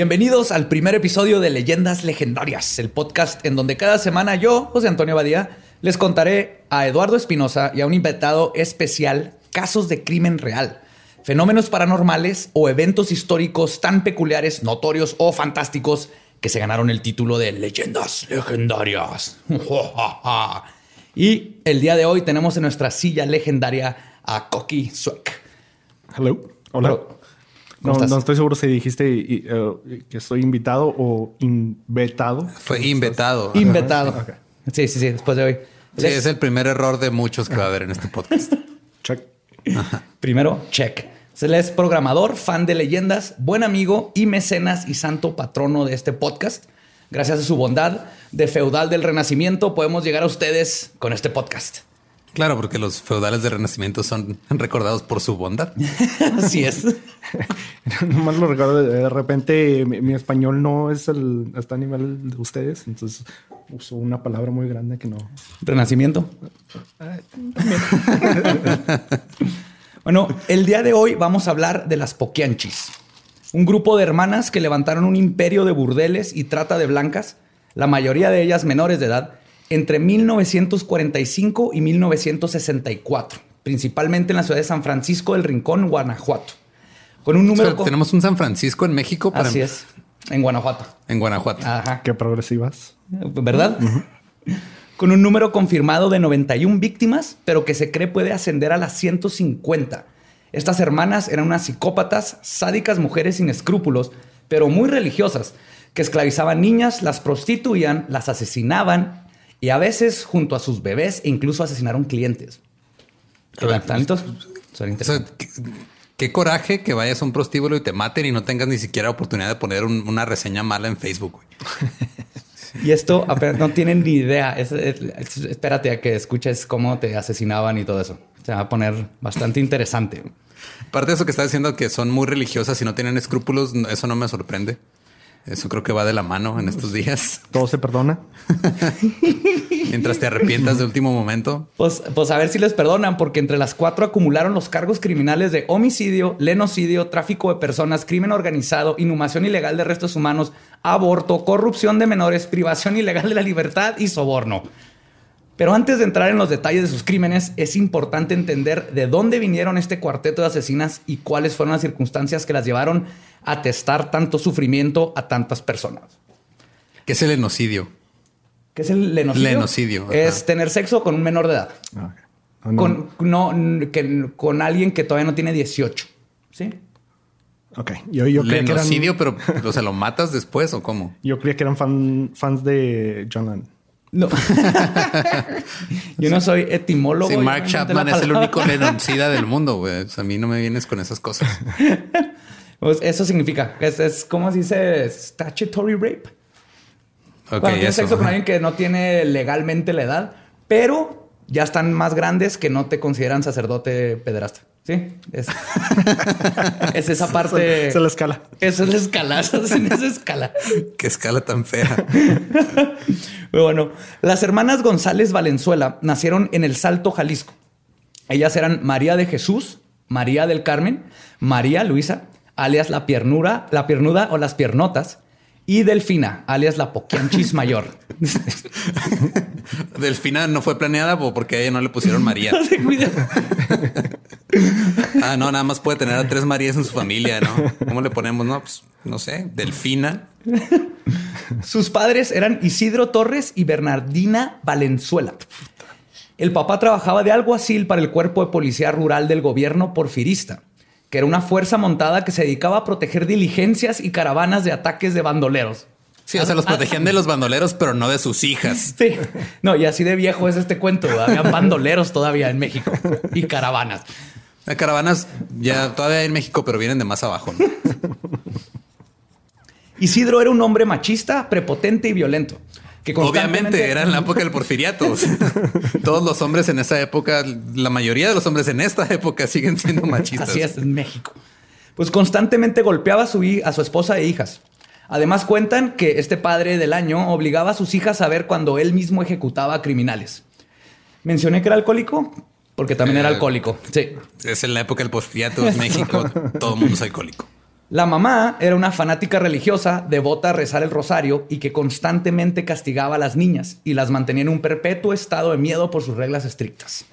Bienvenidos al primer episodio de Leyendas Legendarias, el podcast en donde cada semana yo, José Antonio Badía, les contaré a Eduardo Espinosa y a un invitado especial casos de crimen real, fenómenos paranormales o eventos históricos tan peculiares, notorios o fantásticos que se ganaron el título de Leyendas Legendarias. y el día de hoy tenemos en nuestra silla legendaria a Coqui Sweck. Hello. Hola. No, no, estoy seguro si dijiste eh, que estoy invitado o invitado. Fue invitado. Invitado. Sí, sí, sí, después de hoy. Sí, es el primer error de muchos que va a haber en este podcast. check. Primero, check. Se es programador, fan de leyendas, buen amigo y mecenas y santo patrono de este podcast. Gracias a su bondad de feudal del renacimiento podemos llegar a ustedes con este podcast. Claro, porque los feudales de Renacimiento son recordados por su bondad. Así es. Nomás lo recuerdo de repente mi, español no es el hasta a nivel de ustedes, entonces uso una palabra muy grande que no. Renacimiento. bueno, el día de hoy vamos a hablar de las Poquianchis, un grupo de hermanas que levantaron un imperio de burdeles y trata de blancas, la mayoría de ellas menores de edad entre 1945 y 1964, principalmente en la ciudad de San Francisco del Rincón, Guanajuato. Con un número. tenemos un San Francisco en México. Para... Así es. En Guanajuato. En Guanajuato. Ajá. Qué progresivas. ¿Verdad? Con un número confirmado de 91 víctimas, pero que se cree puede ascender a las 150. Estas hermanas eran unas psicópatas, sádicas mujeres sin escrúpulos, pero muy religiosas, que esclavizaban niñas, las prostituían, las asesinaban y a veces junto a sus bebés incluso asesinaron clientes. Talentos son qué, coraje que vayas a un prostíbulo y te maten y no tengas ni siquiera oportunidad de poner una reseña mala en Facebook. y esto no tienen ni idea. espérate a que escuches cómo te asesinaban y todo eso. Se va a poner bastante interesante. Aparte de eso que está diciendo que son muy religiosas y no tienen escrúpulos, eso no me sorprende. Eso creo que va de la mano en estos días. Todo se perdona. Mientras te arrepientas de último momento. Pues, pues a ver si les perdonan, porque entre las cuatro acumularon los cargos criminales de homicidio, lenocidio, tráfico de personas, crimen organizado, inhumación ilegal de restos humanos, aborto, corrupción de menores, privación ilegal de la libertad y soborno. Pero antes de entrar en los detalles de sus crímenes, es importante entender de dónde vinieron este cuarteto de asesinas y cuáles fueron las circunstancias que las llevaron a testar tanto sufrimiento a tantas personas. ¿Qué es el lenocidio? ¿Qué es el lenocidio? Lenocidio. Es tener sexo con un menor de edad. Ah, con, no, con alguien que todavía no tiene 18. ¿Sí? Ok. Yo, yo Lenocidio, pero o sea, ¿lo matas después o cómo? Yo creía que eran fans de John Lennon. No. Yo no soy etimólogo. Sí, Mark Chapman es el único lenoncida del mundo, güey. a mí no me vienes con esas cosas. Pues eso significa. Es, es como se dice statutory rape. Okay, Cuando tienes sexo con alguien que no tiene legalmente la edad, pero ya están más grandes que no te consideran sacerdote pederasta. Sí, es, esa parte. Esa es la escala. Esa es la escala. Esa es esa escala. Qué escala tan fea. bueno, las hermanas González Valenzuela nacieron en El Salto, Jalisco. Ellas eran María de Jesús, María del Carmen, María Luisa, alias la piernura, la piernuda o las piernotas, y Delfina, alias la Poquianchis mayor. Delfina no fue planeada porque a ella no le pusieron María. ah, no, nada más puede tener a tres Marías en su familia, ¿no? ¿Cómo le ponemos? No, pues no sé, Delfina. Sus padres eran Isidro Torres y Bernardina Valenzuela. El papá trabajaba de alguacil para el cuerpo de policía rural del gobierno porfirista que era una fuerza montada que se dedicaba a proteger diligencias y caravanas de ataques de bandoleros. Sí, o sea, los protegían de los bandoleros, pero no de sus hijas. Sí. No, y así de viejo es este cuento. Había bandoleros todavía en México y caravanas. Caravanas ya todavía en México, pero vienen de más abajo. Isidro era un hombre machista, prepotente y violento. Que Obviamente era en la época del porfiriato. Todos los hombres en esa época, la mayoría de los hombres en esta época siguen siendo machistas. Así es, en México. Pues constantemente golpeaba a su, a su esposa e hijas. Además cuentan que este padre del año obligaba a sus hijas a ver cuando él mismo ejecutaba a criminales. Mencioné que era alcohólico porque también era eh, alcohólico. Sí. Es en la época del posfriato en México. todo el mundo es alcohólico. La mamá era una fanática religiosa, devota a rezar el rosario y que constantemente castigaba a las niñas y las mantenía en un perpetuo estado de miedo por sus reglas estrictas.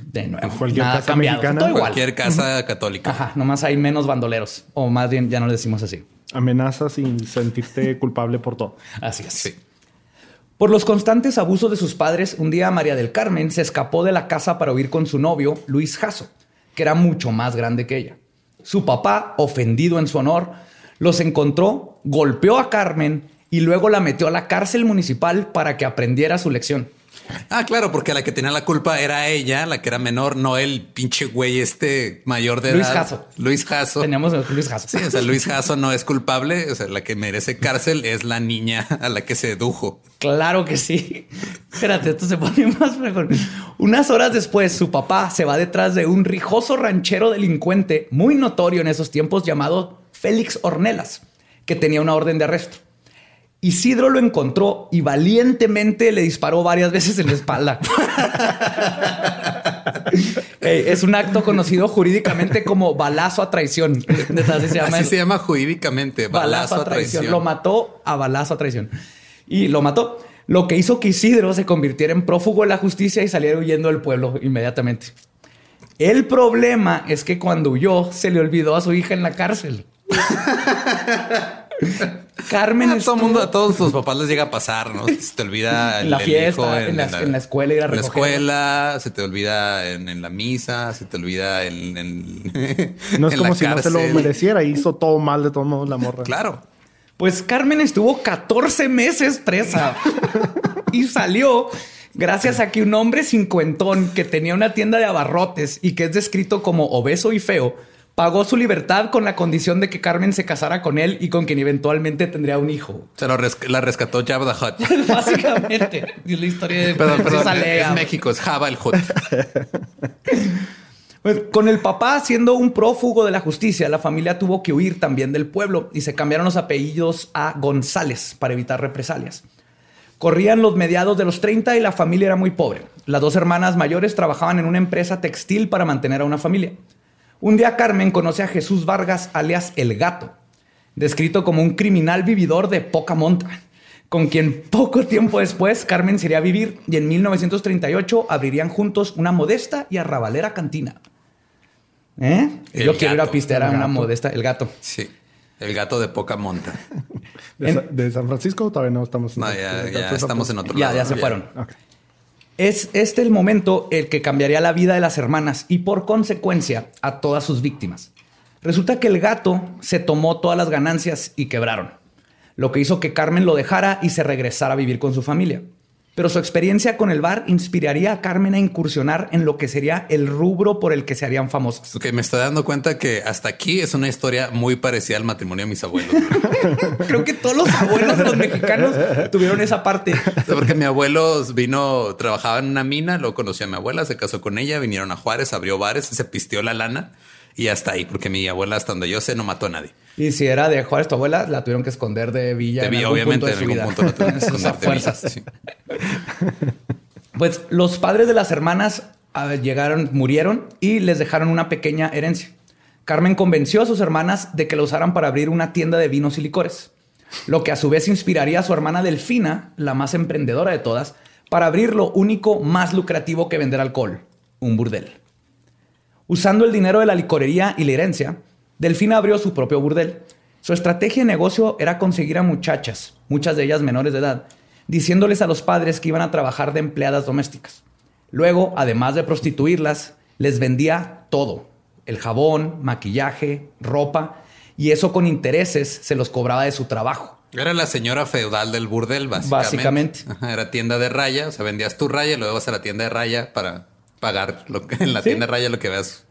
De nuevo, cualquier casa mexicana, cualquier casa católica. Ajá, nomás hay menos bandoleros, o más bien ya no le decimos así. Amenazas sin sentirte culpable por todo. Así es. Sí. Por los constantes abusos de sus padres, un día María del Carmen se escapó de la casa para huir con su novio, Luis Jasso, que era mucho más grande que ella. Su papá, ofendido en su honor, los encontró, golpeó a Carmen y luego la metió a la cárcel municipal para que aprendiera su lección. Ah, claro, porque la que tenía la culpa era ella, la que era menor, no el pinche güey este mayor de Luis Jasso. Luis Jasso. Teníamos a Luis Jasso. Sí, o sea, Luis Jasso no es culpable. O sea, la que merece cárcel es la niña a la que se sedujo. Claro que sí. Espérate, esto se pone más mejor. Unas horas después, su papá se va detrás de un rijoso ranchero delincuente muy notorio en esos tiempos llamado Félix Ornelas, que tenía una orden de arresto. Isidro lo encontró y valientemente le disparó varias veces en la espalda. es un acto conocido jurídicamente como balazo a traición. Así se llama, se llama jurídicamente, balazo, a, traición. Lo mató a balazo a traición. Y lo mató. Lo que hizo que Isidro se convirtiera en prófugo de la justicia y saliera huyendo del pueblo inmediatamente. El problema es que cuando huyó se le olvidó a su hija en la cárcel. Carmen. A todo mundo, a todos sus papás les llega a pasar, ¿no? Se te olvida en la fiesta, en, la, escuela ir a En la escuela, se te olvida en, la misa, se te olvida en. no es como si no se lo mereciera, hizo todo mal de todos modos la morra. Claro. Pues Carmen estuvo 14 meses presa y salió gracias a que un hombre cincuentón que tenía una tienda de abarrotes y que es descrito como obeso y feo pagó su libertad con la condición de que Carmen se casara con él y con quien eventualmente tendría un hijo. Se lo la rescató Jabba the Hutt. Básicamente. Es la historia de perdón, perdón, es México, es Java el Hutt. Pues, con el papá siendo un prófugo de la justicia, la familia tuvo que huir también del pueblo y se cambiaron los apellidos a González para evitar represalias. Corrían los mediados de los 30 y la familia era muy pobre. Las dos hermanas mayores trabajaban en una empresa textil para mantener a una familia. Un día Carmen conoce a Jesús Vargas, alias El Gato, descrito como un criminal vividor de poca monta, con quien poco tiempo después Carmen sería a vivir y en 1938 abrirían juntos una modesta y arrabalera cantina. ¿Eh? Yo quiero ir a pistear a una modesta, El Gato. Sí. El gato de poca monta. ¿De, San Francisco todavía no estamos? No, ya, estamos en otro lado. Ya, se fueron. Es este el momento el que cambiaría la vida de las hermanas y por consecuencia a todas sus víctimas. Resulta que el gato se tomó todas las ganancias y quebraron, lo que hizo que Carmen lo dejara y se regresara a vivir con su familia pero su experiencia con el bar inspiraría a Carmen a incursionar en lo que sería el rubro por el que se harían famosos. Ok, me estoy dando cuenta que hasta aquí es una historia muy parecida al matrimonio de mis abuelos. Creo que todos los abuelos de los mexicanos tuvieron esa parte. Porque mi abuelo vino, trabajaba en una mina, lo conoció a mi abuela, se casó con ella, vinieron a Juárez, abrió bares, se pistió la lana y hasta ahí, porque mi abuela, hasta donde yo sé, no mató a nadie. Y si era de Juárez tu abuela, la tuvieron que esconder de Villa. De Villa, obviamente, de en algún punto no tuvieron que esconder de. Pues los padres de las hermanas llegaron, murieron y les dejaron una pequeña herencia. Carmen convenció a sus hermanas de que la usaran para abrir una tienda de vinos y licores, lo que a su vez inspiraría a su hermana Delfina, la más emprendedora de todas, para abrir lo único más lucrativo que vender alcohol, un burdel. Usando el dinero de la licorería y la herencia, Delfina abrió su propio burdel. Su estrategia de negocio era conseguir a muchachas, muchas de ellas menores de edad, diciéndoles a los padres que iban a trabajar de empleadas domésticas. Luego, además de prostituirlas, les vendía todo, el jabón, maquillaje, ropa, y eso con intereses se los cobraba de su trabajo. Era la señora feudal del burdel, básicamente. era tienda de raya, o sea, vendías tu raya y luego vas a la tienda de raya para pagar lo que, en la tienda de raya lo que veas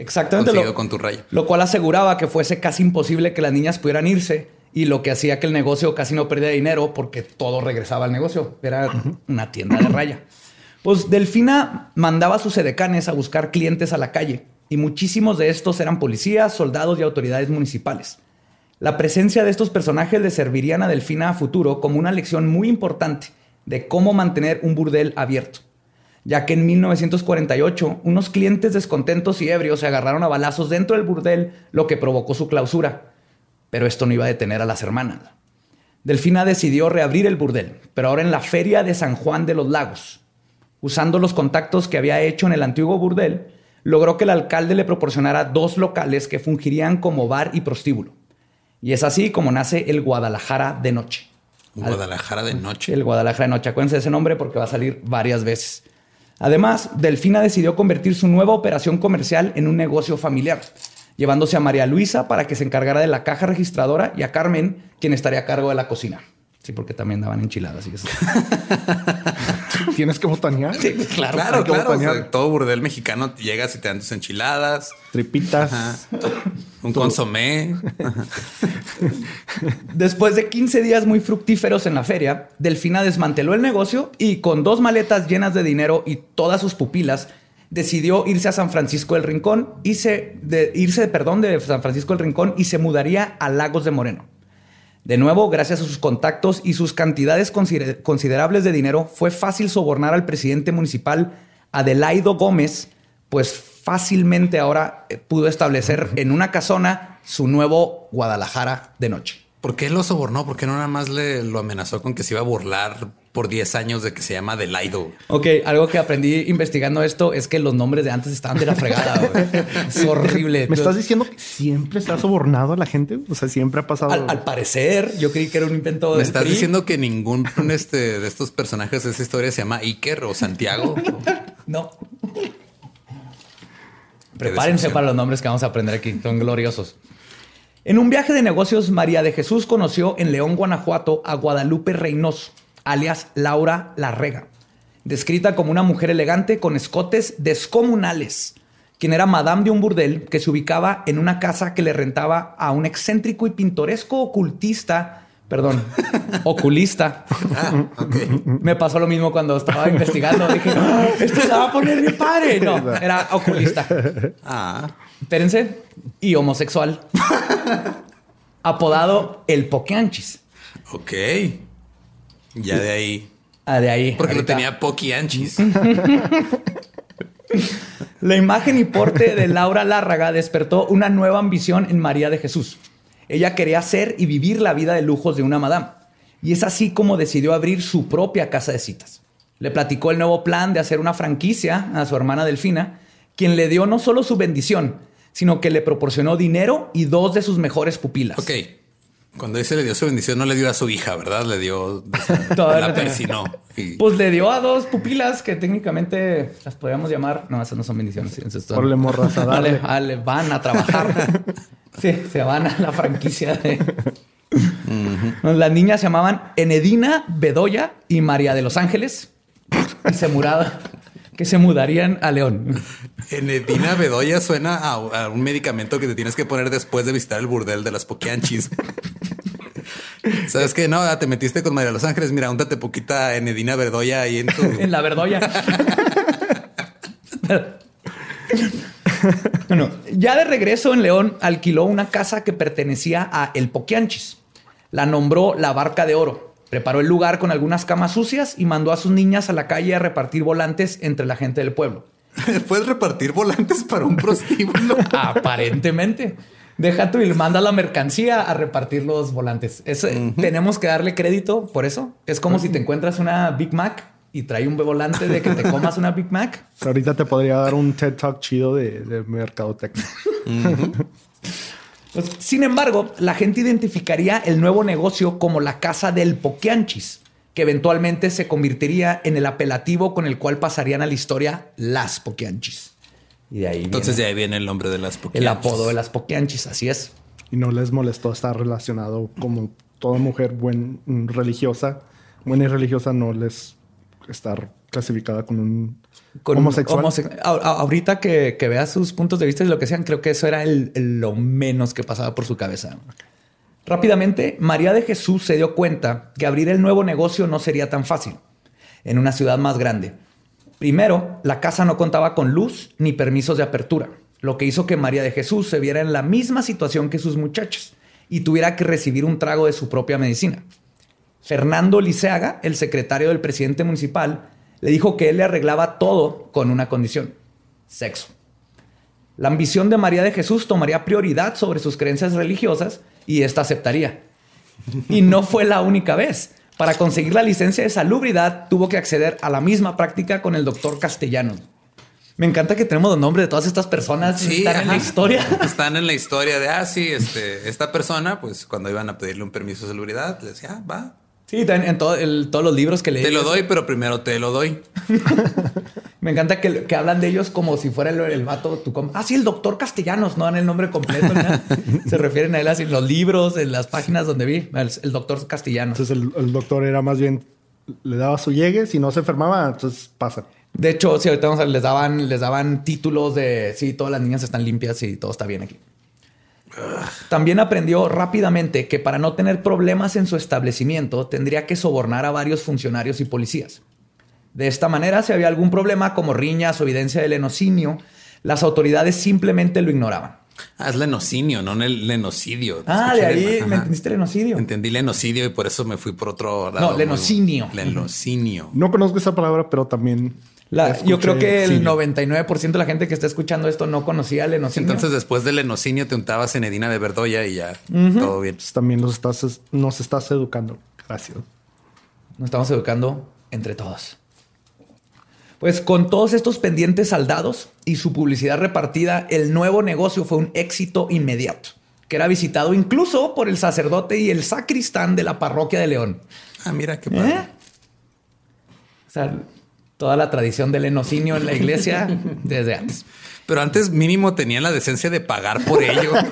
Exactamente. Lo, con tu raya. Lo cual aseguraba que fuese casi imposible que las niñas pudieran irse y lo que hacía que el negocio casi no perdía dinero porque todo regresaba al negocio. Era una tienda de raya. Pues Delfina mandaba a sus edecanes a buscar clientes a la calle y muchísimos de estos eran policías, soldados y autoridades municipales. La presencia de estos personajes le servirían a Delfina a futuro como una lección muy importante de cómo mantener un burdel abierto, ya que en 1948 unos clientes descontentos y ebrios se agarraron a balazos dentro del burdel, lo que provocó su clausura. Pero esto no iba a detener a las hermanas. Delfina decidió reabrir el burdel, pero ahora en la feria de San Juan de los Lagos. Usando los contactos que había hecho en el antiguo burdel, logró que el alcalde le proporcionara dos locales que fungirían como bar y prostíbulo. Y es así como nace el Guadalajara de noche. Guadalajara de noche. El Guadalajara de noche. Acuérdense de ese nombre porque va a salir varias veces. Además, Delfina decidió convertir su nueva operación comercial en un negocio familiar, llevándose a María Luisa para que se encargara de la caja registradora y a Carmen, quien estaría a cargo de la cocina. Sí, porque también daban enchiladas y eso. Tienes que botanear. Sí, claro. Claro, claro. todo burdel mexicano llegas y te dan tus enchiladas. Tripitas. Un consomé. Después de 15 días muy fructíferos en la feria, Delfina desmanteló el negocio y con dos maletas llenas de dinero y todas sus pupilas, decidió irse a San Francisco del Rincón y se, de, irse, perdón, de San Francisco del Rincón y se mudaría a Lagos de Moreno. De nuevo, gracias a sus contactos y sus cantidades considerables de dinero, fue fácil sobornar al presidente municipal Adelaido Gómez, pues fácilmente ahora eh, pudo establecer en una casona su nuevo Guadalajara de noche. ¿Por qué lo sobornó? ¿Por qué no nada más le lo amenazó con que se iba a burlar por 10 años de que se llama Delaido? Ok, algo que aprendí investigando esto es que los nombres de antes estaban de la fregada. es horrible. ¿Me estás diciendo que siempre se ha sobornado a la gente? O sea, siempre ha pasado. Al, parecer, yo creí que era un invento. ¿Me estás diciendo que ningún este, de estos personajes de esa historia se llama Iker o Santiago? no. Prepárense para los nombres que vamos a aprender aquí. Son gloriosos. En un viaje de negocios, María de Jesús conoció en León, Guanajuato, a Guadalupe Reynoso, alias Laura Larrega, descrita como una mujer elegante con escotes descomunales, quien era madame de un burdel que se ubicaba en una casa que le rentaba a un excéntrico y pintoresco ocultista, perdón, oculista. Ah, Me pasó lo mismo cuando estaba investigando. Dije, esto se va a poner mi padre. No, era oculista. Ah. Espérense. Y homosexual. apodado el Pokeanchis. Ok. Ya de ahí. Ah, de ahí. Porque lo tenía Pokeanchis. La imagen y porte de Laura Lárraga despertó una nueva ambición en María de Jesús. Ella quería ser y vivir la vida de lujos de una madame. Y es así como decidió abrir su propia casa de citas. Le platicó el nuevo plan de hacer una franquicia a su hermana Delfina, quien le dio no solo su bendición, sino que le proporcionó dinero y dos de sus mejores pupilas. Ok. Cuando dice le dio su bendición, no le dio a su hija, ¿verdad? Le dio la persinó. Pues le dio a dos pupilas que técnicamente las podríamos llamar. No, esas no son bendiciones. Por le morras a darle. van a trabajar. sí, se van a la franquicia de. Las niñas se llamaban Enedina Bedoya y María de los Ángeles. Y se muraban que se mudarían a León. Enedina Bedoya suena a, un medicamento que te tienes que poner después de visitar el burdel de las Poquianchis. ¿Sabes qué? No, te metiste con María Los Ángeles. Mira, úntate poquita Enedina Bedoya ahí en tu... en la Bedoya. bueno, ya de regreso en León, alquiló una casa que pertenecía a El Poquianchis. La nombró la Barca de Oro Preparó el lugar con algunas camas sucias y mandó a sus niñas a la calle a repartir volantes entre la gente del pueblo. ¿Puedes repartir volantes para un prostíbulo? Aparentemente. Deja tu y manda la mercancía a repartir los volantes. Tenemos que darle crédito por eso. Es como si te encuentras una Big Mac y trae un volante de que te comas una Big Mac. Ahorita te podría dar un TED Talk chido de, de mercadotecnia. Pues, sin embargo, la gente identificaría el nuevo negocio como la casa del Poquianchis, que eventualmente se convertiría en el apelativo con el cual pasarían a la historia las Poquianchis. Y de ahí Entonces de ahí viene el nombre de las Poquianchis. El apodo de las Poquianchis, así es. Y no les molestó estar relacionado como toda mujer buen, religiosa, buena y religiosa, no les estar clasificada con un homosexual. ahorita que, veas sus puntos de vista y lo que sean, creo que eso era lo menos que pasaba por su cabeza. Rápidamente, María de Jesús se dio cuenta que abrir el nuevo negocio no sería tan fácil en una ciudad más grande. Primero, la casa no contaba con luz ni permisos de apertura, lo que hizo que María de Jesús se viera en la misma situación que sus muchachas y tuviera que recibir un trago de su propia medicina. Fernando Liceaga, el secretario del presidente municipal, le dijo que él le arreglaba todo con una condición, sexo. La ambición de María de Jesús tomaría prioridad sobre sus creencias religiosas y ésta aceptaría. Y no fue la única vez. Para conseguir la licencia de salubridad tuvo que acceder a la misma práctica con el doctor Castellano. Me encanta que tenemos los nombres de todas estas personas Sí, están en la historia. Están en la historia de, ah, sí, este, esta persona, pues cuando iban a pedirle un permiso de salubridad, le decía, ah, va, Sí, en, en todo el- todos los libros que leí. te lo doy, pero primero te lo doy. Me encanta que, que hablan de ellos como si fuera el, el vato, tu com- Ah, sí, el doctor Castellanos, no dan el nombre completo. Se refieren a él así en los libros, en las páginas donde vi, el, el doctor Castellanos. Entonces el, el doctor era más bien, le daba su llegue, si no se enfermaba, entonces pasa. De hecho, sí, ahorita vamos a ver, les daban, les daban títulos de sí, todas las niñas están limpias y todo está bien aquí. También aprendió rápidamente que para no tener problemas en su establecimiento tendría que sobornar a varios funcionarios y policías. De esta manera, si había algún problema como riñas o evidencia de lenocinio, las autoridades simplemente lo ignoraban. Ah, es lenocinio, no el lenocidio. Ah, de ahí me entendiste lenocidio. Entendí lenocidio y por eso me fui por otro lado. No, muy- lenocinio. Lenocinio. No conozco esa palabra, pero también... La- yo creo que el sí. 99% de la gente que está escuchando esto no conocía el lenocinio. Entonces, después del lenocinio, te untabas en Edina de Verdoya y ya todo bien. Entonces, también los estás, nos estás educando. Gracias. Nos estamos educando entre todos. Pues con todos estos pendientes saldados y su publicidad repartida, el nuevo negocio fue un éxito inmediato, que era visitado incluso por el sacerdote y el sacristán de la parroquia de León. Ah, mira qué padre. ¿Eh? O sea, toda la tradición del enocinio en la iglesia desde antes. Pero antes mínimo tenían la decencia de pagar por ello.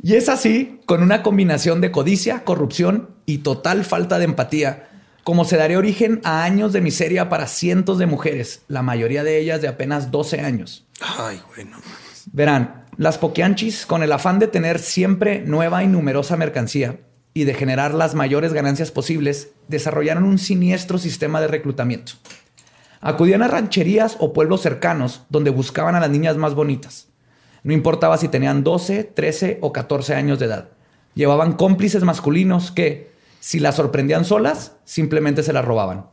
Y es así, con una combinación de codicia, corrupción y total falta de empatía, como se daría origen a años de miseria para cientos de mujeres, la mayoría de ellas de apenas 12 años. Ay, güey, no mames. Verán, las pokeanchis, con el afán de tener siempre nueva y numerosa mercancía y de generar las mayores ganancias posibles, desarrollaron un siniestro sistema de reclutamiento. Acudían a rancherías o pueblos cercanos donde buscaban a las niñas más bonitas. No importaba si tenían 12, 13 o 14 años de edad. Llevaban cómplices masculinos que, si las sorprendían solas, simplemente se las robaban.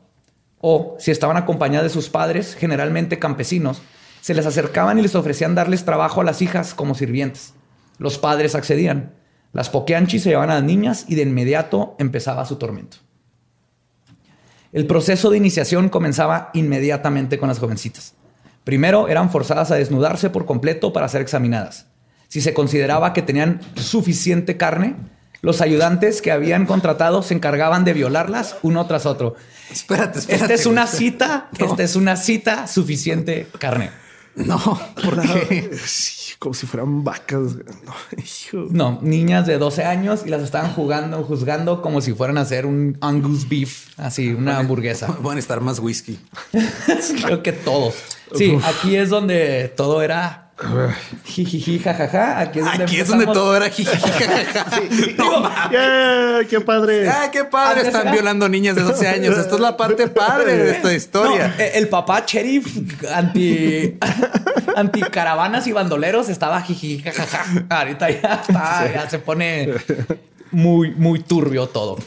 O, si estaban acompañadas de sus padres, generalmente campesinos, se les acercaban y les ofrecían darles trabajo a las hijas como sirvientes. Los padres accedían. Las pokeanchis se llevaban a las niñas y de inmediato empezaba su tormento. El proceso de iniciación comenzaba inmediatamente con las jovencitas. Primero eran forzadas a desnudarse por completo para ser examinadas. Si se consideraba que tenían suficiente carne, los ayudantes que habían contratado se encargaban de violarlas uno tras otro. Espérate, espérate. Esta es una cita, esta es una cita suficiente carne. No, ¿por qué? Sí, como si fueran vacas. No, niñas de 12 años y las estaban jugando, juzgando como si fueran a hacer un Angus beef, así, una hamburguesa. Van a estar más whisky. Creo que todos. Sí, aquí es donde todo era jijiji, jajaja. Aquí es donde, Aquí es donde todo era. No mames. ¡Yeah! ¡Qué padre! Ah, qué padre. Están violando niñas de 12 años. Esto es la parte padre de esta historia. No, eh, el papá sheriff anti, anti caravanas y bandoleros estaba jiji, jajaja. Ahorita ya está, ya se pone muy, muy turbio todo.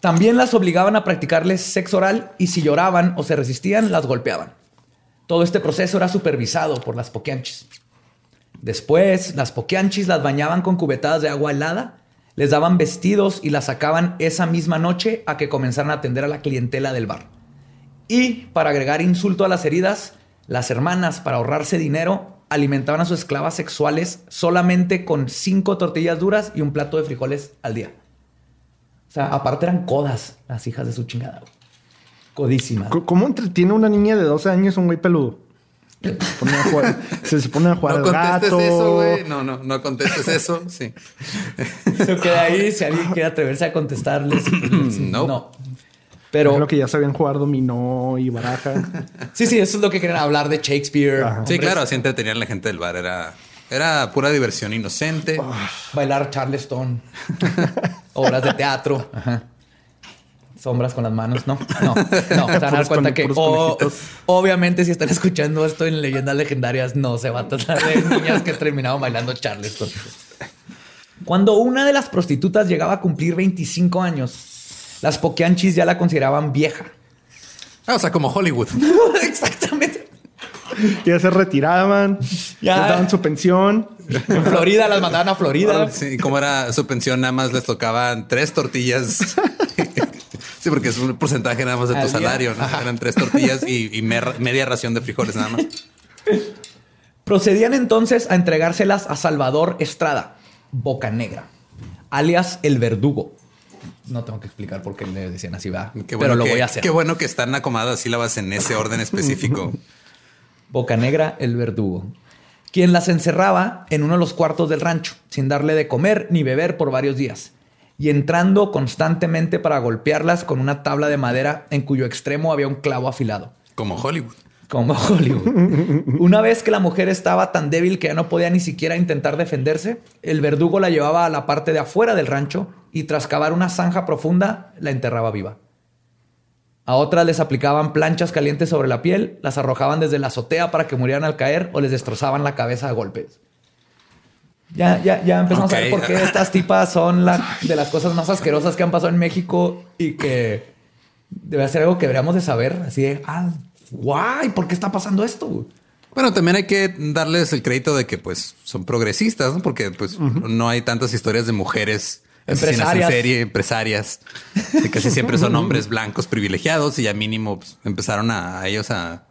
También las obligaban a practicarles sexo oral y si lloraban o se resistían, las golpeaban. Todo este proceso era supervisado por las pokeanchis. Después, las pokeanchis las bañaban con cubetadas de agua helada, les daban vestidos y las sacaban esa misma noche a que comenzaran a atender a la clientela del bar. Y para agregar insulto a las heridas, las hermanas, para ahorrarse dinero, alimentaban a sus esclavas sexuales solamente con cinco tortillas duras y un plato de frijoles al día. O sea, aparte eran codas las hijas de su chingada. Güey. Codísimas. C- ¿Cómo entretiene una niña de 12 años un güey peludo? Se pone a jugar, se, pone a jugar No al gato. eso, güey. No, no, no contestes eso. Sí. Se queda ahí. Si alguien quiere atreverse a contestarles, No. no. Pero Pero que ya sabían jugar dominó y baraja. sí, sí, eso es lo que querían hablar de Shakespeare. Ajá. Sí, claro. Así entretenían a la gente del bar. Era Era pura diversión inocente. Bailar Charleston. Obras de teatro. Ajá. Sombras con las manos. No, no, no. Se van a dar cuenta con- que obviamente si están escuchando esto en leyendas legendarias, no se va a tratar de niñas que terminaron bailando Charleston. Cuando una de las prostitutas llegaba a cumplir 25 años, las pokeanchis ya la consideraban vieja. Ah, o sea, como Hollywood. Exactamente. Ya se retiraban, Ya. les daban su pensión. En Florida las mandaban a Florida. Sí, como era su pensión, nada más les tocaban tres tortillas. Sí, porque es un porcentaje nada más de tu salario, ¿no? Eran tres tortillas y, y mer- media ración de frijoles nada más. Procedían entonces a entregárselas a Salvador Estrada, Boca Negra, alias el verdugo. No tengo que explicar por qué le decían así, va. Pero lo que- voy a hacer. Qué bueno que están acomodadas sílabas en ese orden específico. Boca Negra, el verdugo. Quien las encerraba en uno de los cuartos del rancho, sin darle de comer ni beber por varios días, y entrando constantemente para golpearlas con una tabla de madera en cuyo extremo había un clavo afilado. Como Hollywood. Como Hollywood. Una vez que la mujer estaba tan débil que ya no podía ni siquiera intentar defenderse, el verdugo la llevaba a la parte de afuera del rancho y tras cavar una zanja profunda la enterraba viva. A otras les aplicaban planchas calientes sobre la piel, las arrojaban desde la azotea para que murieran al caer o les destrozaban la cabeza a golpes. Ya, ya, ya empezamos a ver por qué estas tipas son la- de las cosas más asquerosas que han pasado en México y que debe ser algo que deberíamos de saber. Así de, ah, guay, ¿por qué está pasando esto? Bueno, también hay que darles el crédito de que pues son progresistas, ¿no? Porque pues no hay tantas historias de mujeres asesinas en Empresarias. serie, empresarias, que casi siempre son hombres blancos privilegiados y ya mínimo pues, empezaron a, a ellos a,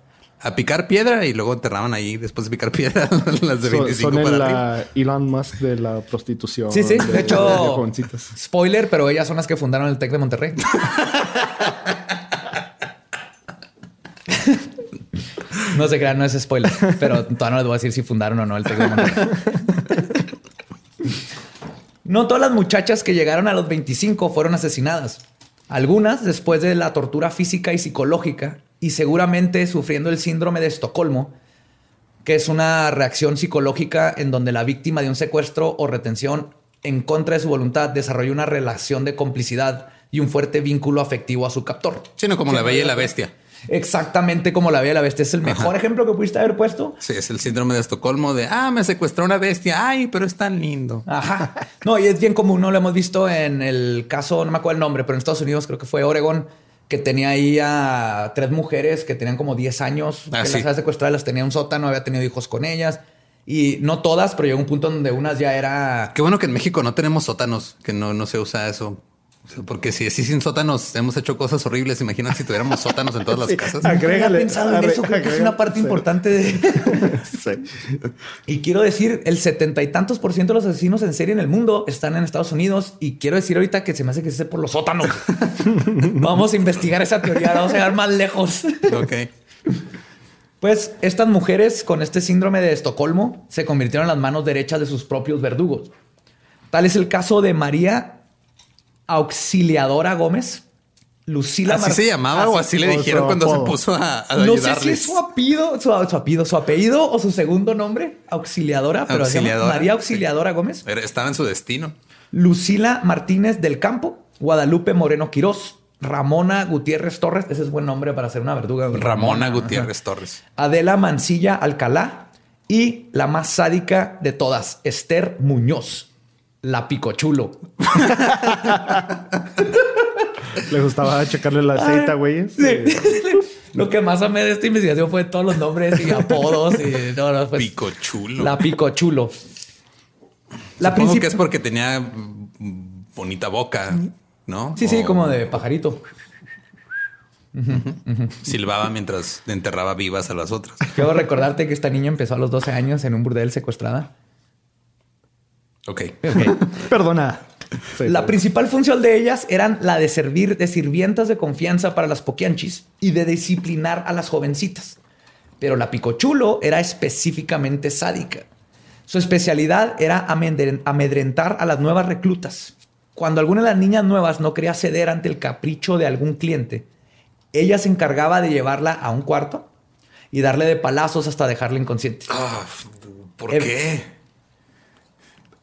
a picar piedra y luego enterraban ahí después de picar piedra las de Son, 25 son el para arriba. la Elon Musk de la prostitución. Sí, sí. De hecho, de jovencitas. spoiler, pero ellas son las que fundaron el TEC de Monterrey. No se crean, no es spoiler, pero todavía no les voy a decir si fundaron o no el TEC de Monterrey. No todas las muchachas que llegaron a los 25 fueron asesinadas. Algunas después de la tortura física y psicológica y seguramente sufriendo el síndrome de Estocolmo, que es una reacción psicológica en donde la víctima de un secuestro o retención en contra de su voluntad desarrolla una relación de complicidad y un fuerte vínculo afectivo a su captor. Sino como la bella y la bestia. Exactamente como la Bella y la Bestia. Es el mejor ejemplo que pudiste haber puesto. Sí, es el síndrome de Estocolmo de, ah, me secuestró una bestia. Ay, pero es tan lindo. Ajá. No, y es bien común, no lo hemos visto en el caso, no me acuerdo el nombre, pero en Estados Unidos creo que fue Oregon, que tenía ahí a tres mujeres que tenían como 10 años, Ah, que sí. las había secuestrado, las tenía en un sótano, había tenido hijos con ellas. Y no todas, pero llegó un punto donde unas ya era... Qué bueno que en México no tenemos sótanos, que no, no se usa eso. Porque si así sin sótanos hemos hecho cosas horribles, imagínate si tuviéramos sótanos en todas las casas. Agrégale, pensado en eso, creo que es una parte sí. importante de... Sí. Y quiero decir, el setenta y tantos por ciento de los asesinos en serie en el mundo están en Estados Unidos. Y quiero decir ahorita que se me hace que sea por los sótanos. Vamos a investigar esa teoría, vamos a llegar más lejos. Ok. Pues estas mujeres con este síndrome de Estocolmo se convirtieron en las manos derechas de sus propios verdugos. Tal es el caso de María Auxiliadora Gómez, Lucila ¿Así Mar- se llamaba o así le dijeron cuando se puso a, a No sé si es su apellido, su, su apellido, su apellido o su segundo nombre, Auxiliadora, pero Auxiliadora, María sí. Auxiliadora Gómez. Estaba en su destino. Lucila Martínez del Campo, Guadalupe Moreno Quirós, Ramona Gutiérrez Torres, ese es buen nombre para ser una verduga. Ramona ajá. Gutiérrez Torres. Adela Mancilla Alcalá y la más sádica de todas, Esther Muñoz, la picochulo. Le gustaba checarle la aceite, güey. Lo que más amé de esta investigación fue todos los nombres y apodos y no, no, pues, Pico chulo. La picochulo. La Supongo que es porque tenía bonita boca, ¿no? Sí, sí, como de pajarito. Silbaba mientras enterraba vivas a las otras. Quiero recordarte que esta niña empezó a los 12 años en un burdel secuestrada. Ok. Perdona. Sí, La principal función de ellas eran la de servir de sirvientas de confianza para las poquianchis y de disciplinar a las jovencitas. Pero la picochulo era específicamente sádica. Su especialidad era amedren- amedrentar a las nuevas reclutas. Cuando alguna de las niñas nuevas no quería ceder ante el capricho de algún cliente, ella se encargaba de llevarla a un cuarto y darle de palazos hasta dejarla inconsciente. Ah, ¿Por qué?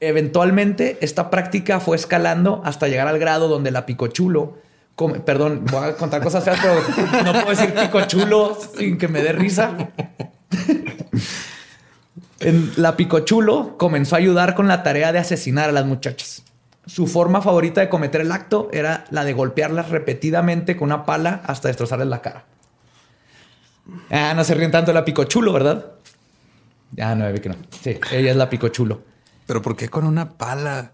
Eventualmente, esta práctica fue escalando hasta llegar al grado donde la picochulo, come- perdón, voy a contar cosas feas, pero no puedo decir picochulo sin que me dé risa. La picochulo comenzó a ayudar con la tarea de asesinar a las muchachas. Su forma favorita de cometer el acto era la de golpearlas repetidamente con una pala hasta destrozarles la cara. Ah, no se ríen tanto de la picochulo, ¿verdad? Ah, no, que no. Sí, ella es la picochulo. Pero ¿por qué con una pala?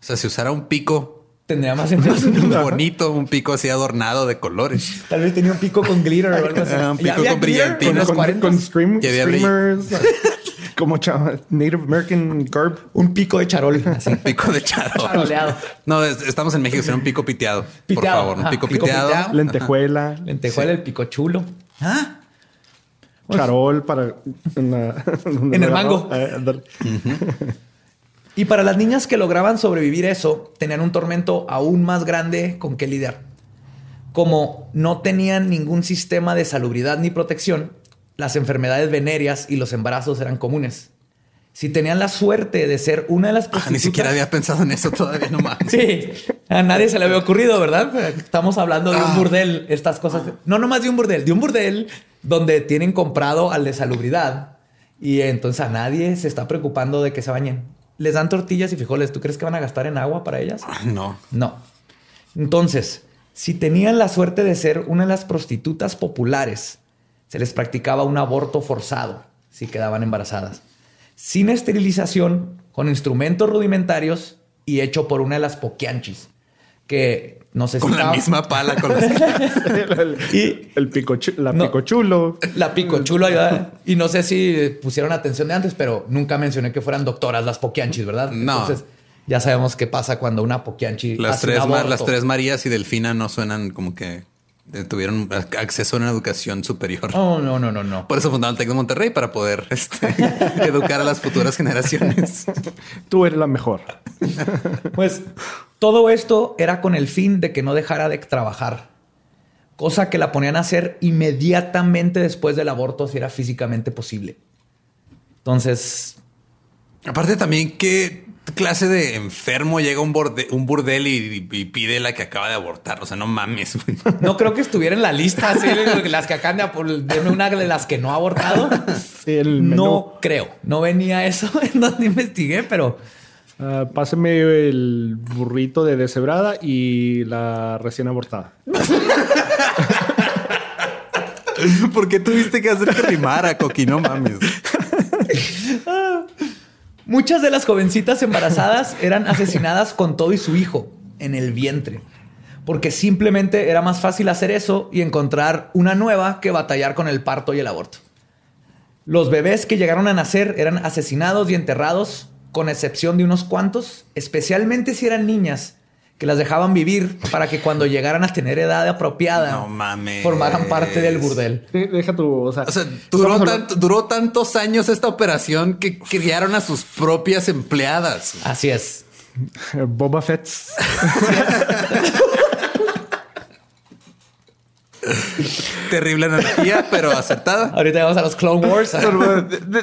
O sea, si usara un pico Tendría más sentido. bonito, un pico así adornado de colores. Tal vez tenía un pico con glitter o algo así. Ah, un ¿Ya pico había con glitter brillantina. en los con, 40? con stream, streamers, como Native American garb. Un pico de charol, así. Pico de charol. Charoleado. No, es- estamos en México, será un pico piteado. Por favor, un pico, pico piteado. piteado. Lentejuela, Lentejuela, el pico chulo. Ah, charol para... En, la- el mango. Eh. Y para las niñas que lograban sobrevivir eso, tenían un tormento aún más grande con que lidiar. Como no tenían ningún sistema de salubridad ni protección, las enfermedades venéreas y los embarazos eran comunes. Si tenían la suerte de ser una de las ah, prostitutas... ni siquiera había pensado en eso todavía, no mames. Sí, a nadie se le había ocurrido, ¿verdad? Estamos hablando de un Ah. burdel, estas cosas. No nomás de un burdel, de un burdel donde tienen comprado al de salubridad y entonces a nadie se está preocupando de que se bañen. Les dan tortillas y frijoles. ¿Tú crees que van a gastar en agua para ellas? Ah, No. No. Entonces, si tenían la suerte de ser una de las prostitutas populares, se les practicaba un aborto forzado si quedaban embarazadas, sin esterilización, con instrumentos rudimentarios y hecho por una de las poquianchis, que no sé si Con la estaba- misma pala con las que... y El pico chu- la No. pico chulo. la pico chulo ayuda. Y no sé si pusieron atención de antes, pero nunca mencioné que fueran doctoras las poquianchis, ¿verdad? No. Entonces, ya sabemos qué pasa cuando una poquianchi Las hace un tres, aborto. las tres Marías y Delfina no suenan como que tuvieron ac- acceso a una educación superior. Oh, no, no, no, no. Por eso fundaron el Tec de Monterrey para poder este, educar a las futuras generaciones. Tú eres la mejor. Pues todo esto era con el fin de que no dejara de trabajar, cosa que la ponían a hacer inmediatamente después del aborto si era físicamente posible. Entonces, Aparte también, ¿qué clase de enfermo llega a un, borde- un burdel y, y pide la que acaba de abortar? O sea, no mames. güey. no creo que estuviera en la lista así, de las que acaban de deme una de las que no ha abortado. Sí, el menú. No creo, no venía eso en donde investigué, pero Ah, páseme el burrito de deshebrada y la recién abortada. ¿Por qué tuviste que hacer que rimara, Coqui? No mames. Muchas de las jovencitas embarazadas eran asesinadas con todo y su hijo en el vientre, porque simplemente era más fácil hacer eso y encontrar una nueva que batallar con el parto y el aborto. Los bebés que llegaron a nacer eran asesinados y enterrados, con excepción de unos cuantos, especialmente si eran niñas, que las dejaban vivir para que cuando llegaran a tener edad apropiada No mames. formaran parte del burdel. Deja tu. O sea, O sea, duró, tanto- duró tantos años esta operación que criaron a sus propias empleadas. Así es. Boba Fett. Terrible energía, pero acertada. Ahorita vamos a los Clone Wars.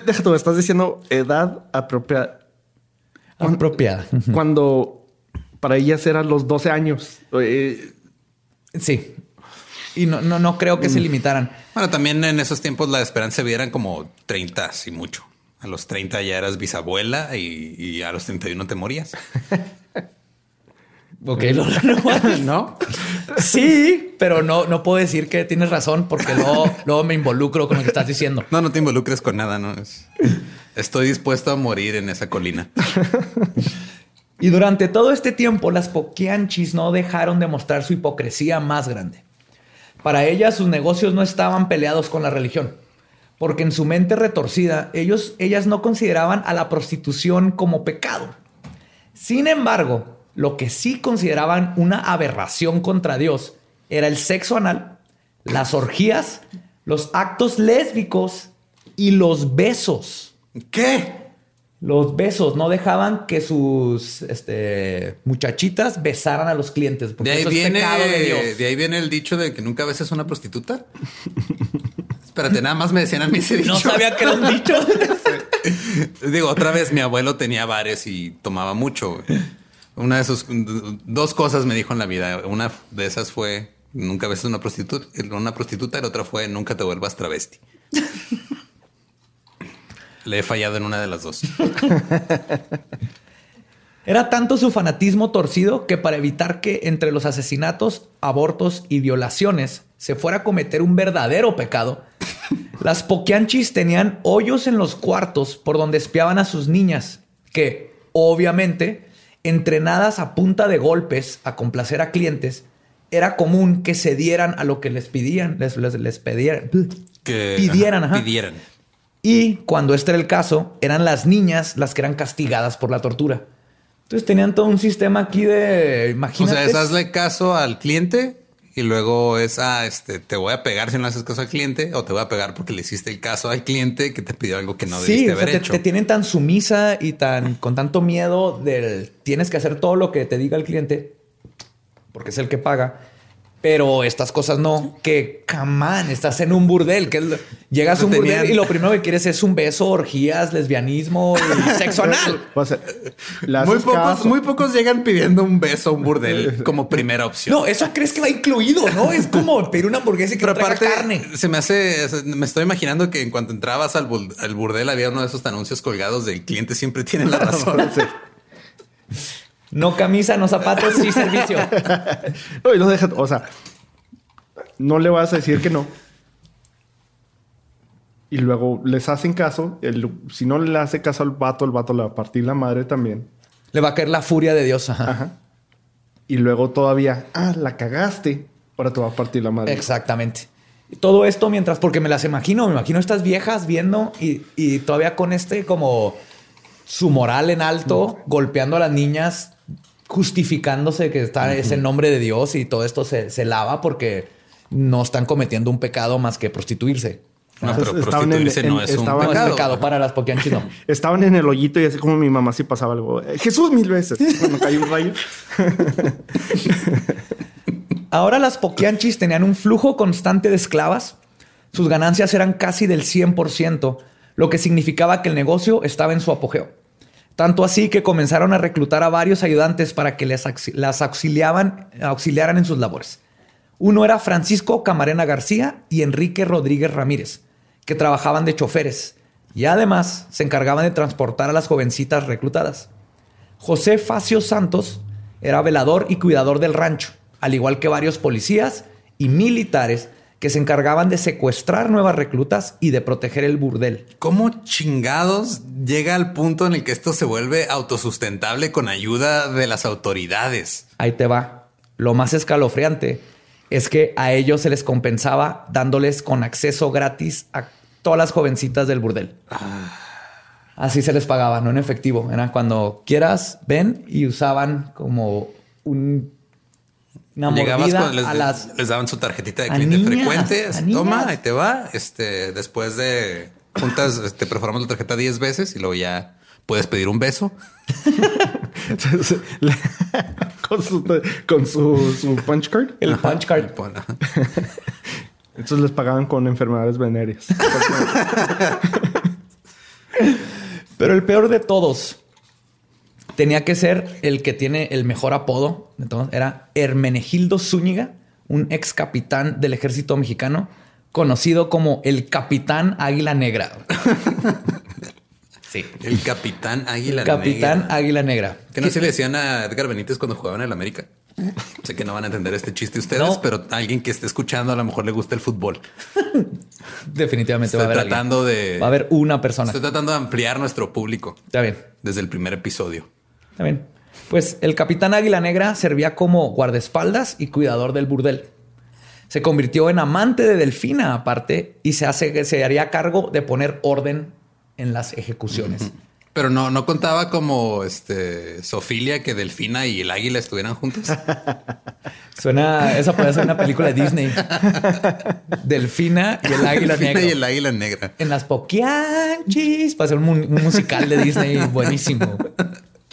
Deja tú, estás diciendo edad apropiada. Apropiada. Cuando para ellas eran los 12 años. Eh, Sí. Y no, no, no creo que se limitaran. Bueno, también en esos tiempos la esperanza de vida eran como 30, y mucho. A los 30 ya eras bisabuela y, y a los 31 te morías. Ok, no, no, ¿No? Sí, pero no, no puedo decir que tienes razón porque luego, luego me involucro con lo que estás diciendo. No, no te involucres con nada, ¿no? Es- estoy dispuesto a morir en esa colina. Y durante todo este tiempo, las poquianchis no dejaron de mostrar su hipocresía más grande. Para ellas, sus negocios no estaban peleados con la religión, porque en su mente retorcida, ellos, ellas no consideraban a la prostitución como pecado. Sin embargo, lo que sí consideraban una aberración contra Dios era el sexo anal, las orgías, los actos lésbicos y los besos. ¿Qué? Los besos no dejaban que sus este, muchachitas besaran a los clientes. Porque De ahí, eso viene, es pecado de Dios. de ahí viene el dicho de que nunca beses una prostituta. Espérate, nada más me decían a mí ese dicho. No sabía que era un dicho. Digo, otra vez mi abuelo tenía bares y tomaba mucho. Una de sus dos cosas me dijo en la vida. Una de esas fue nunca ves una prostituta, una prostituta, y la otra fue nunca te vuelvas travesti. Le he fallado en una de las dos. Era tanto su fanatismo torcido que para evitar que entre los asesinatos, abortos y violaciones se fuera a cometer un verdadero pecado, las poquianchis tenían hoyos en los cuartos por donde espiaban a sus niñas, que, obviamente, entrenadas a punta de golpes a complacer a clientes, era común que se dieran a lo que les pedían, les, les, les pedieran, Que pidieran, ajá, ajá. pidieran. Y cuando este era el caso, eran las niñas las que eran castigadas por la tortura. Entonces tenían todo un sistema aquí de, O imagínate. sea, es hazle caso al cliente y luego es, ah, este, te voy a pegar si no haces caso al cliente o te voy a pegar porque le hiciste el caso al cliente que te pidió algo que no sí, debiste o sea, haber te, hecho. te tienen tan sumisa y tan con tanto miedo del tienes que hacer todo lo que te diga el cliente porque es el que paga. Pero estas cosas no, que camán, estás en un burdel, que llegas a un Tenían- burdel y lo primero que quieres es un beso, orgías, lesbianismo y sexo anal. O sea, Muy pocos, caso. muy pocos llegan pidiendo un beso a un burdel como primera opción. No, eso crees que va incluido, ¿no? Es como pedir una hamburguesa y que Pero traiga aparte, carne. se me hace, me estoy imaginando que en cuanto entrabas al burdel había uno de esos anuncios colgados del cliente siempre tiene la razón. No camisa, no zapatos, sí servicio. No, y dejas, o sea, no le vas a decir que no. Y luego les hacen caso. el- si no le hace caso al vato, el vato le va a partir la madre también. Le va a caer la furia de Dios. ajá. Ajá. Y luego todavía, ah, la cagaste. Ahora te va a partir la madre. Exactamente. Todo esto mientras, porque me las imagino, me imagino estas viejas viendo y, y todavía con este como su moral en alto, golpeando a las niñas, justificándose que está es en nombre de Dios y todo esto se, se lava porque no están cometiendo un pecado más que prostituirse. No, Entonces, pero estaban en- prostituirse no en- es un estaban- No es pecado. pecado para las poquianchis, no. Estaban en el hoyito y así como mi mamá si pasaba algo. "Eh, Jesús mil veces. Cuando cayó un rayo. Ahora las poquianchis tenían un flujo constante de esclavas. Sus ganancias eran casi del 100%, lo que significaba que el negocio estaba en su apogeo. Tanto así que comenzaron a reclutar a varios ayudantes para que les las auxiliaban, auxiliaran en sus labores. Uno era Francisco Camarena García y Enrique Rodríguez Ramírez, que trabajaban de choferes y además se encargaban de transportar a las jovencitas reclutadas. José Facio Santos era velador y cuidador del rancho, al igual que varios policías y militares que se encargaban de secuestrar nuevas reclutas y de proteger el burdel. ¿Cómo chingados llega al punto en el que esto se vuelve autosustentable con ayuda de las autoridades? Ahí te va. Lo más escalofriante es que a ellos se les compensaba dándoles con acceso gratis a todas las jovencitas del burdel. Así se les pagaba, no en efectivo. Era cuando quieras, ven y usaban como un, una Llegabas con- les, a las les daban su tarjetita de cliente niñas, frecuente. Toma, ahí te va. Este, después de juntas, te perforamos la tarjeta 10 veces y luego ya puedes pedir un beso. Con su, con su, su punch card. el punch card. Entonces les pagaban con enfermedades venéreas. Pero el peor de todos tenía que ser el que tiene el mejor apodo. Entonces era Hermenegildo Zúñiga, un ex capitán del ejército mexicano, conocido como el Capitán Águila Negra. sí. El capitán Águila Capitán Negra. Águila Negra. Que no se le decían a Edgar Benítez cuando jugaban en el América. Sé que no van a entender este chiste ustedes, No. pero a alguien que esté escuchando a lo mejor le gusta el fútbol. Definitivamente va a Estoy haber tratando alguien. de Va a haber una persona. estoy tratando de ampliar nuestro público Está bien. desde el primer episodio. Bien. Pues el capitán Águila Negra servía como guardaespaldas y cuidador del burdel. Se convirtió en amante de Delfina aparte y se, hace, se haría cargo de poner orden en las ejecuciones. Pero no, no contaba como este Sofilia que Delfina y el águila estuvieran juntos. Suena, esa puede ser una película de Disney. Delfina y el águila Delfina negra. y el águila negra. En las Poquianchis. Para ser un musical de Disney buenísimo.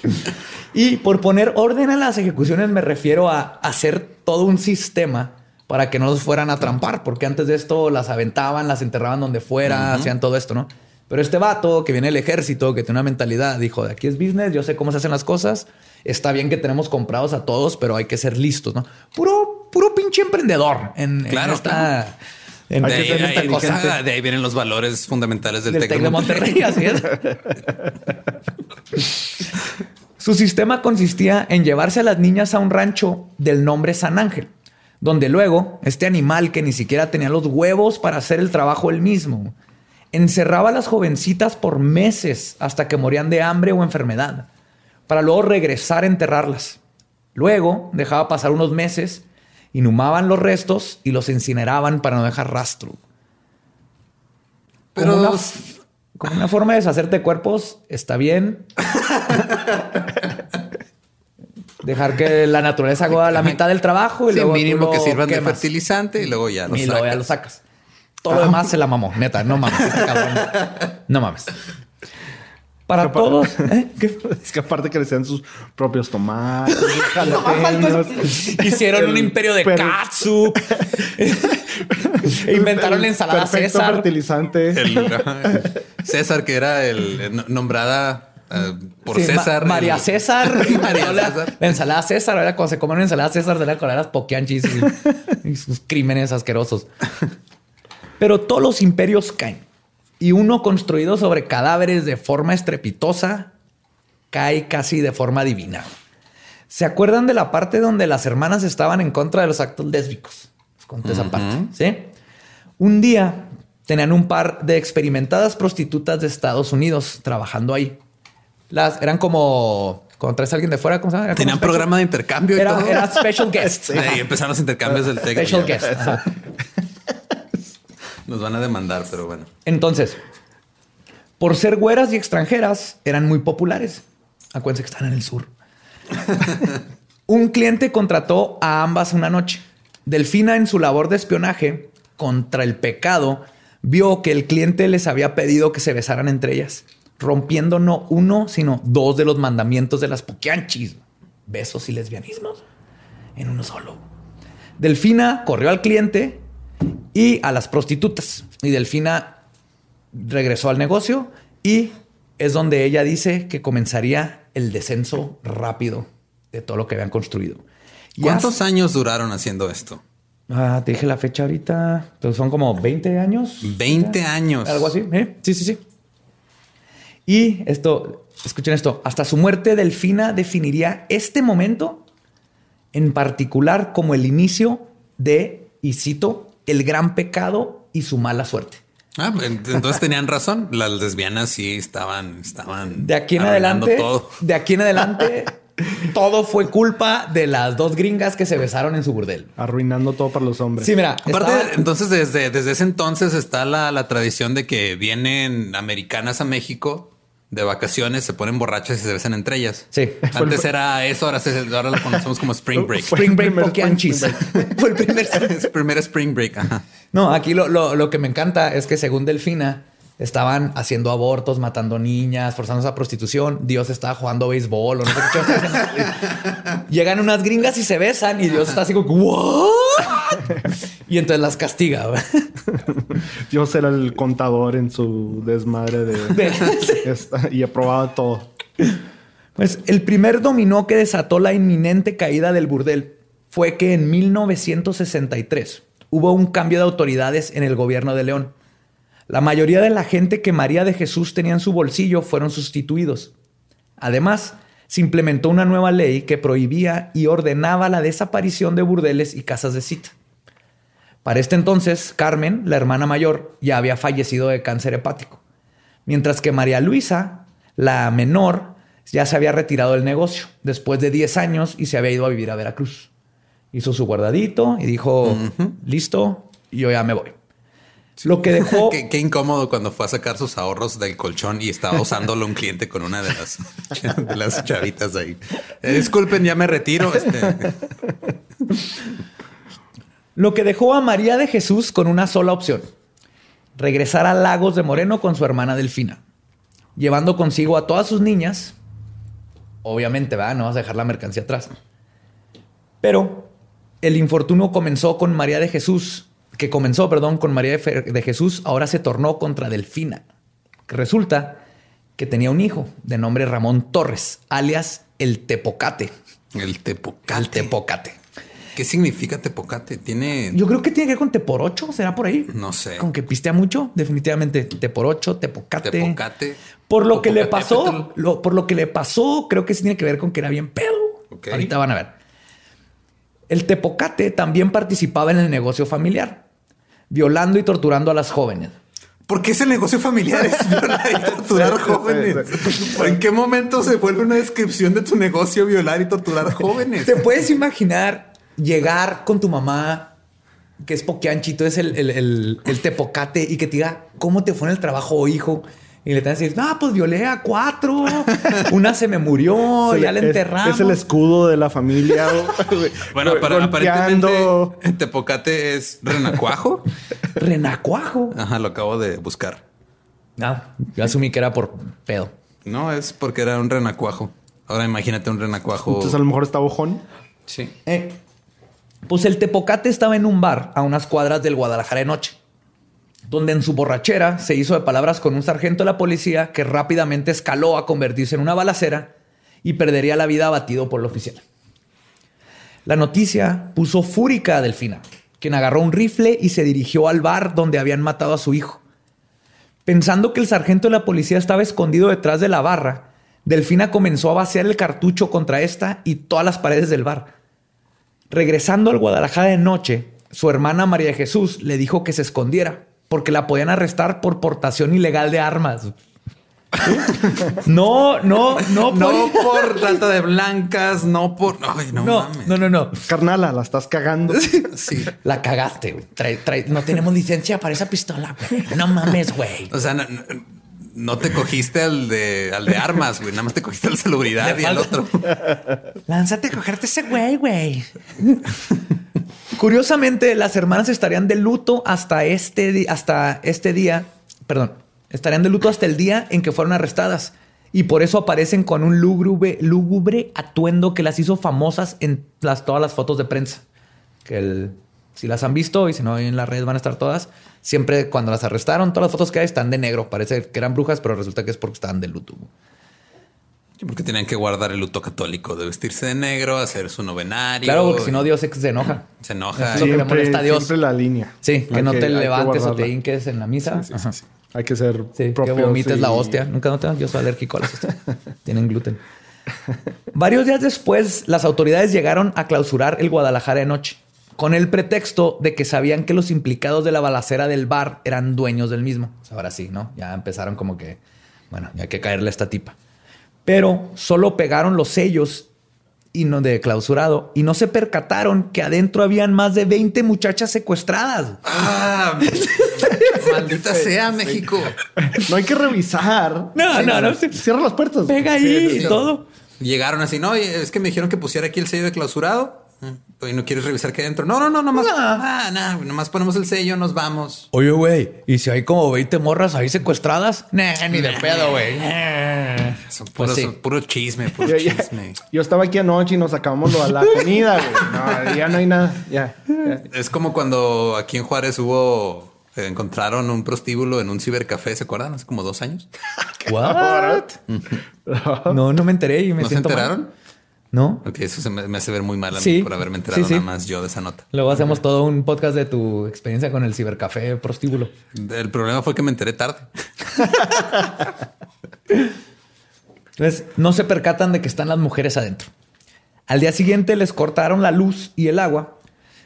Y por poner orden a las ejecuciones me refiero a hacer todo un sistema para que no los fueran a trampar, porque antes de esto las aventaban, las enterraban donde fuera, hacían todo esto, ¿no? Pero este vato que viene del ejército, que tiene una mentalidad, dijo, de aquí es business, yo sé cómo se hacen las cosas, está bien que tenemos comprados a todos, pero hay que ser listos, ¿no? Puro, puro pinche emprendedor en, Claro, esta... de, en- ahí, esta ahí- cosa de ahí vienen los valores fundamentales del, del Tec de de Monterrey. Monterrey, así es. Su sistema consistía en llevarse a las niñas a un rancho del nombre San Ángel, donde luego este animal que ni siquiera tenía los huevos para hacer el trabajo él mismo, encerraba a las jovencitas por meses hasta que morían de hambre o enfermedad, para luego regresar a enterrarlas. Luego dejaba pasar unos meses, inhumaban los restos y los incineraban para no dejar rastro. Pero Como una, como una forma de deshacerte de cuerpos está bien. Dejar que la naturaleza haga la mitad del trabajo y sí, luego mínimo que sirvan de fertilizante y luego ya lo y luego ya sacas. lo sacas. Todo lo demás se la mamó, neta, no mames, este cabrón. No mames. Para todos, ¿eh? Es que aparte crecían sus propios tomates, jalapeños. hicieron un imperio de katsu. E inventaron la el ensalada perfecto César. fertilizante. El-. César, que era el, el nombrada eh, por Sí, Ma- César. María César. María César. la ensalada César. Era cuando se comen una ensalada César de la con las poquianchis y, y sus crímenes asquerosos. Pero todos los imperios caen. Y uno construido sobre cadáveres de forma estrepitosa cae casi de forma divina. ¿Se acuerdan de la parte donde las hermanas estaban en contra de los actos lésbicos? Les conté esa parte. ¿sí? Un día tenían un par de experimentadas prostitutas de Estados Unidos trabajando ahí. Las eran como cuando traes a alguien de fuera, ¿cómo se llama? Tenían programa de intercambio y Era, todo. era special guest. Sí, ahí empezaron los intercambios del Tec. Special guest. ajá. Nos van a demandar, pero bueno. Entonces, por ser güeras y extranjeras, eran muy populares. Acuérdense que están en el sur. Un cliente contrató a ambas una noche. Delfina, en su labor de espionaje contra el pecado, vio que el cliente les había pedido que se besaran entre ellas, rompiendo no uno, sino dos de los mandamientos de las poquianchis: besos y lesbianismos en uno solo. Delfina corrió al cliente y a las prostitutas. Y Delfina regresó al negocio y es donde ella dice que comenzaría el descenso rápido de todo lo que habían construido. Y ¿Cuántos años duraron haciendo esto? Ah, te dije la fecha ahorita, pero son como 20 años. 20 años. Algo así. ¿eh? Sí, sí, sí. Y esto, escuchen esto, hasta su muerte Delfina definiría este momento en particular como el inicio de, y cito, el gran pecado y su mala suerte. Ah, entonces tenían razón. Las lesbianas sí estaban, estaban De aquí en adelante, todo. de aquí en adelante, todo fue culpa de las dos gringas que se besaron en su burdel. Arruinando todo para los hombres. Sí, mira, Aparte, estaba- entonces desde, desde ese entonces está la, la tradición de que vienen americanas a México de vacaciones, se ponen borrachas y se besan entre ellas. Sí. Antes era eso, ahora, se- ahora lo conocemos como Spring Break. Spring Break. Spring Fue el primer Es primer Spring Break. Ajá. No, aquí lo, lo- lo que me encanta es que según Delfina estaban haciendo abortos, matando niñas, forzando a prostitución. Dios estaba jugando béisbol o no sé qué. Llegan unas gringas y se besan y Dios está así como ¿What? Y entonces las castiga. Dios era el contador en su desmadre de... De- esta- y aprobaba todo. Pues el primer dominó que desató la inminente caída del burdel fue que en 1963 hubo un cambio de autoridades en el gobierno de León. La mayoría de la gente que María de Jesús tenía en su bolsillo fueron sustituidos. Además, se implementó una nueva ley que prohibía y ordenaba la desaparición de burdeles y casas de cita. Para este entonces, Carmen, la hermana mayor, ya había fallecido de cáncer hepático, mientras que María Luisa, la menor, ya se había retirado del negocio después de 10 años y se había ido a vivir a Veracruz. Hizo su guardadito y dijo, listo, yo ya me voy. Lo que dejó... Qué, qué incómodo cuando fue a sacar sus ahorros del colchón y estaba usándolo un cliente con una de las, de las chavitas ahí. Eh, disculpen, ya me retiro. Este, Lo que dejó a María de Jesús con una sola opción. Regresar a Lagos de Moreno con su hermana Delfina. Llevando consigo a todas sus niñas. Obviamente, ¿verdad? No vas a dejar la mercancía atrás. Pero el infortunio comenzó con María de Jesús, que comenzó, perdón, con María de Jesús, ahora se tornó contra Delfina. Resulta que tenía un hijo de nombre Ramón Torres, alias el Tepocate. El Tepocate. El Tepocate. ¿Qué significa Tepocate? Tiene. Yo creo que tiene que ver con Teporocho, ¿será por ahí? No sé. Con que pistea mucho, definitivamente. Teporocho, Tepocate. Tepocate. Por lo que le pasó, por lo que le pasó, creo que sí tiene que ver con que era bien pedo. Ahorita van a ver. El Tepocate también participaba en el negocio familiar, violando y torturando a las jóvenes. ¿Por qué ese negocio familiar es violar y torturar jóvenes? ¿En qué momento se vuelve una descripción de tu negocio violar y torturar jóvenes? ¿Te puedes imaginar llegar con tu mamá, que es poquianchito, es el, el, el, tepocate, y que te diga cómo te fue en el trabajo, hijo? Y le te decir, no, pues violé a cuatro. Una se me murió, ya la enterramos. Es, el escudo de la familia. bueno, para, aparentemente Tepocate es renacuajo. renacuajo. Ajá, lo acabo de buscar. Ah, yo asumí que era por pedo. No, es porque era un renacuajo. Ahora imagínate un renacuajo. Entonces a lo mejor está bojón. Sí. Eh, pues el Tepocate estaba en un bar a unas cuadras del Guadalajara de noche donde en su borrachera se hizo de palabras con un sargento de la policía que rápidamente escaló a convertirse en una balacera y perdería la vida abatido por el oficial. La noticia puso fúrica a Delfina, quien agarró un rifle y se dirigió al bar donde habían matado a su hijo. Pensando que el sargento de la policía estaba escondido detrás de la barra, Delfina comenzó a vaciar el cartucho contra esta y todas las paredes del bar. Regresando al Guadalajara de noche, su hermana María Jesús le dijo que se escondiera, porque la podían arrestar por portación ilegal de armas. No, no, no. No por trata de blancas, no por. Ay, no, no, no, no, no. Carnala, la estás cagando. Sí. La cagaste, güey. no tenemos licencia para esa pistola, güey. No mames, güey. O sea, no, te cogiste al de, al de armas, güey. Nada más te cogiste al salubridad y al otro. Lánzate a cogerte ese güey, güey. Curiosamente, las hermanas estarían de luto hasta este, hasta este día, perdón, estarían de luto hasta el día en que fueron arrestadas. Y por eso aparecen con un lúgubre, lúgubre atuendo que las hizo famosas en las, todas las fotos de prensa. Que si las han visto y si no, en la red van a estar todas. Siempre cuando las arrestaron, todas las fotos que hay están de negro. Parece que eran brujas, pero resulta que es porque estaban de luto. Porque tenían que guardar el luto católico de vestirse de negro, hacer su novenario. Claro, porque si no, Dios se enoja. Se enoja. Es lo que le molesta a Dios. Siempre la línea. Sí, que no te levantes o te hinques en la misa. Sí, sí, hay que ser sí, que vomites la hostia. Nunca no te Yo soy alérgico a las hostias. Tienen gluten. Varios días después, las autoridades llegaron a clausurar el Guadalajara de noche, con el pretexto de que sabían que los implicados de la balacera del bar eran dueños del mismo. ahora sí, ¿no? Ya empezaron como que, bueno, ya hay que caerle a esta tipa pero solo pegaron los sellos y no de clausurado y no se percataron que adentro habían más de 20 muchachas secuestradas. Ah, maldita sea México. No hay que revisar. No, no, no. Cierra las puertas. Pega ahí y todo. Llegaron así, no, es que me dijeron que pusiera aquí el sello de clausurado. ¿Y no quieres revisar qué adentro? No, no, no, nomás. Ah, no, nomás ponemos el sello, nos vamos. Oye, güey, ¿y si hay como 20 morras ahí secuestradas? Nah, ni de pedo, güey. Son puros, pues puro chisme, puro chisme. Yo estaba aquí anoche y nos sacamos lo a la comida, güey. No, ya no hay nada. Ya, Es como cuando aquí en Juárez hubo eh, encontraron un prostíbulo en un cibercafé, ¿se acuerdan? Hace como dos años. What? no, no me enteré y me ¿No se enteraron? ¿No? Ok, eso me, hace ver muy mal a mí por haberme enterado nada más yo de esa nota. Luego hacemos todo un podcast de tu experiencia con el cibercafé prostíbulo. El problema fue que me enteré tarde. Entonces, no se percatan de que están las mujeres adentro. Al día siguiente les cortaron la luz y el agua.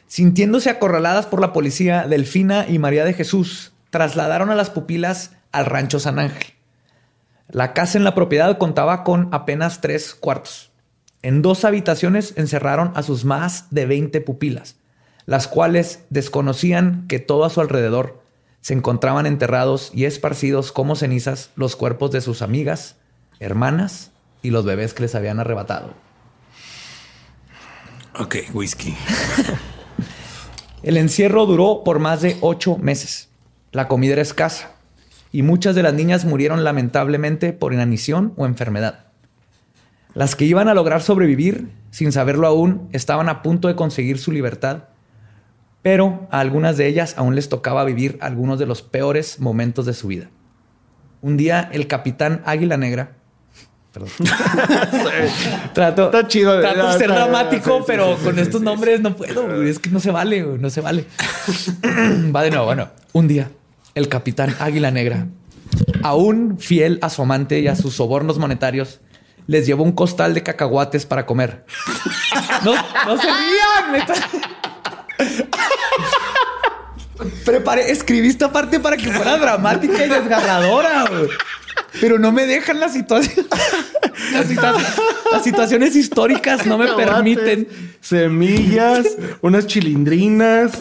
Sintiéndose acorraladas por la policía, Delfina y María de Jesús trasladaron a las pupilas al rancho San Ángel. La casa en la propiedad contaba con apenas tres cuartos. En dos habitaciones encerraron a sus más de 20 pupilas, las cuales desconocían que todo a su alrededor se encontraban enterrados y esparcidos como cenizas los cuerpos de sus amigas, hermanas y los bebés que les habían arrebatado. Ok, whisky. El encierro duró por más de ocho meses. La comida era escasa y muchas de las niñas murieron lamentablemente por inanición o enfermedad. Las que iban a lograr sobrevivir, sin saberlo aún, estaban a punto de conseguir su libertad, pero a algunas de ellas aún les tocaba vivir algunos de los peores momentos de su vida. Un día el capitán Águila Negra Perdón. trato, Está chido. trato de ser dramático, sí, sí, pero sí, con estos nombres no puedo. Es que no se vale, no se vale. Va de nuevo. Bueno, un día el capitán Águila Negra, aún fiel a su amante y a sus sobornos monetarios, les llevó un costal de cacahuates para comer. No, no se rían, neta. Preparé, escribí esta parte para que fuera dramática y desgarradora. Pero no me dejan las situaciones. Las, situa- las situaciones históricas no me permiten. Semillas, unas chilindrinas.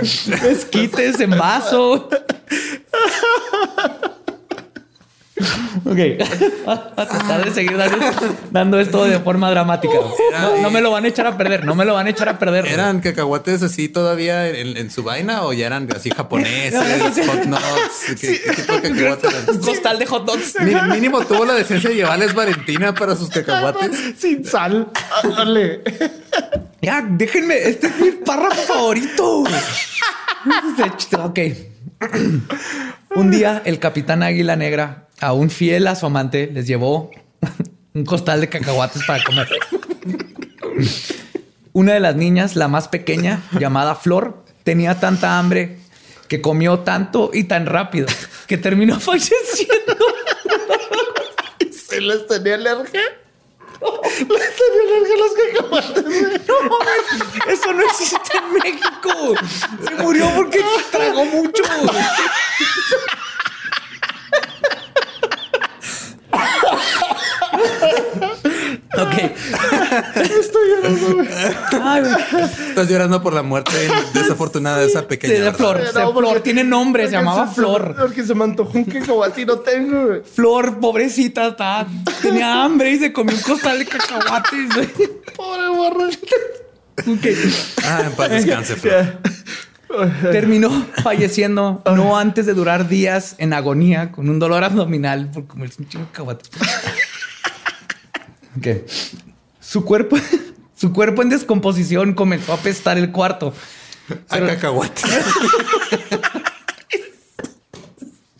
Esquites en vaso. Ok. A a tratar de seguir dando, dando esto de forma dramática. No, no me lo van a echar a perder. No me lo van a echar a perder. ¿Eran cacahuates así todavía en, en su vaina o ya eran así japoneses, hot nuts? ¿Qué, qué tipo de cacahuates eran? Un costal de hot dogs. Mi- Mínimo tuvo la decencia de llevarles Valentina para sus cacahuates. Sin sal. Ándale. Ya, déjenme. Este es mi párrafo favorito. ok. Un día, el capitán Águila Negra, aún fiel a su amante, les llevó un costal de cacahuates para comer. Una de las niñas, la más pequeña, llamada Flor, tenía tanta hambre que comió tanto y tan rápido que terminó falleciendo. ¿Se les tenía alergia? Les tenía alergia a los cacahuates. No mames, eso no existe en México. Se murió porque tragó mucho. Ok. Estoy llorando. Ay. Estás llorando por la muerte desafortunada de esa pequeña. Sí. Flor. Se- No, porque- Flor tiene nombre, se llamaba se- Flor. Porque se me antojó un cacahuate y no tengo, güey. Flor, pobrecita, está- tenía hambre y se comió un costal de cacahuates. güey. Pobre borra. Ok. Ah, en paz descanse, Flor. Terminó falleciendo no antes de durar días en agonía con un dolor abdominal por comerse un chingo de cacahuates. Ok. Su cuerpo, su cuerpo en descomposición comenzó a apestar el cuarto. A cacahuate.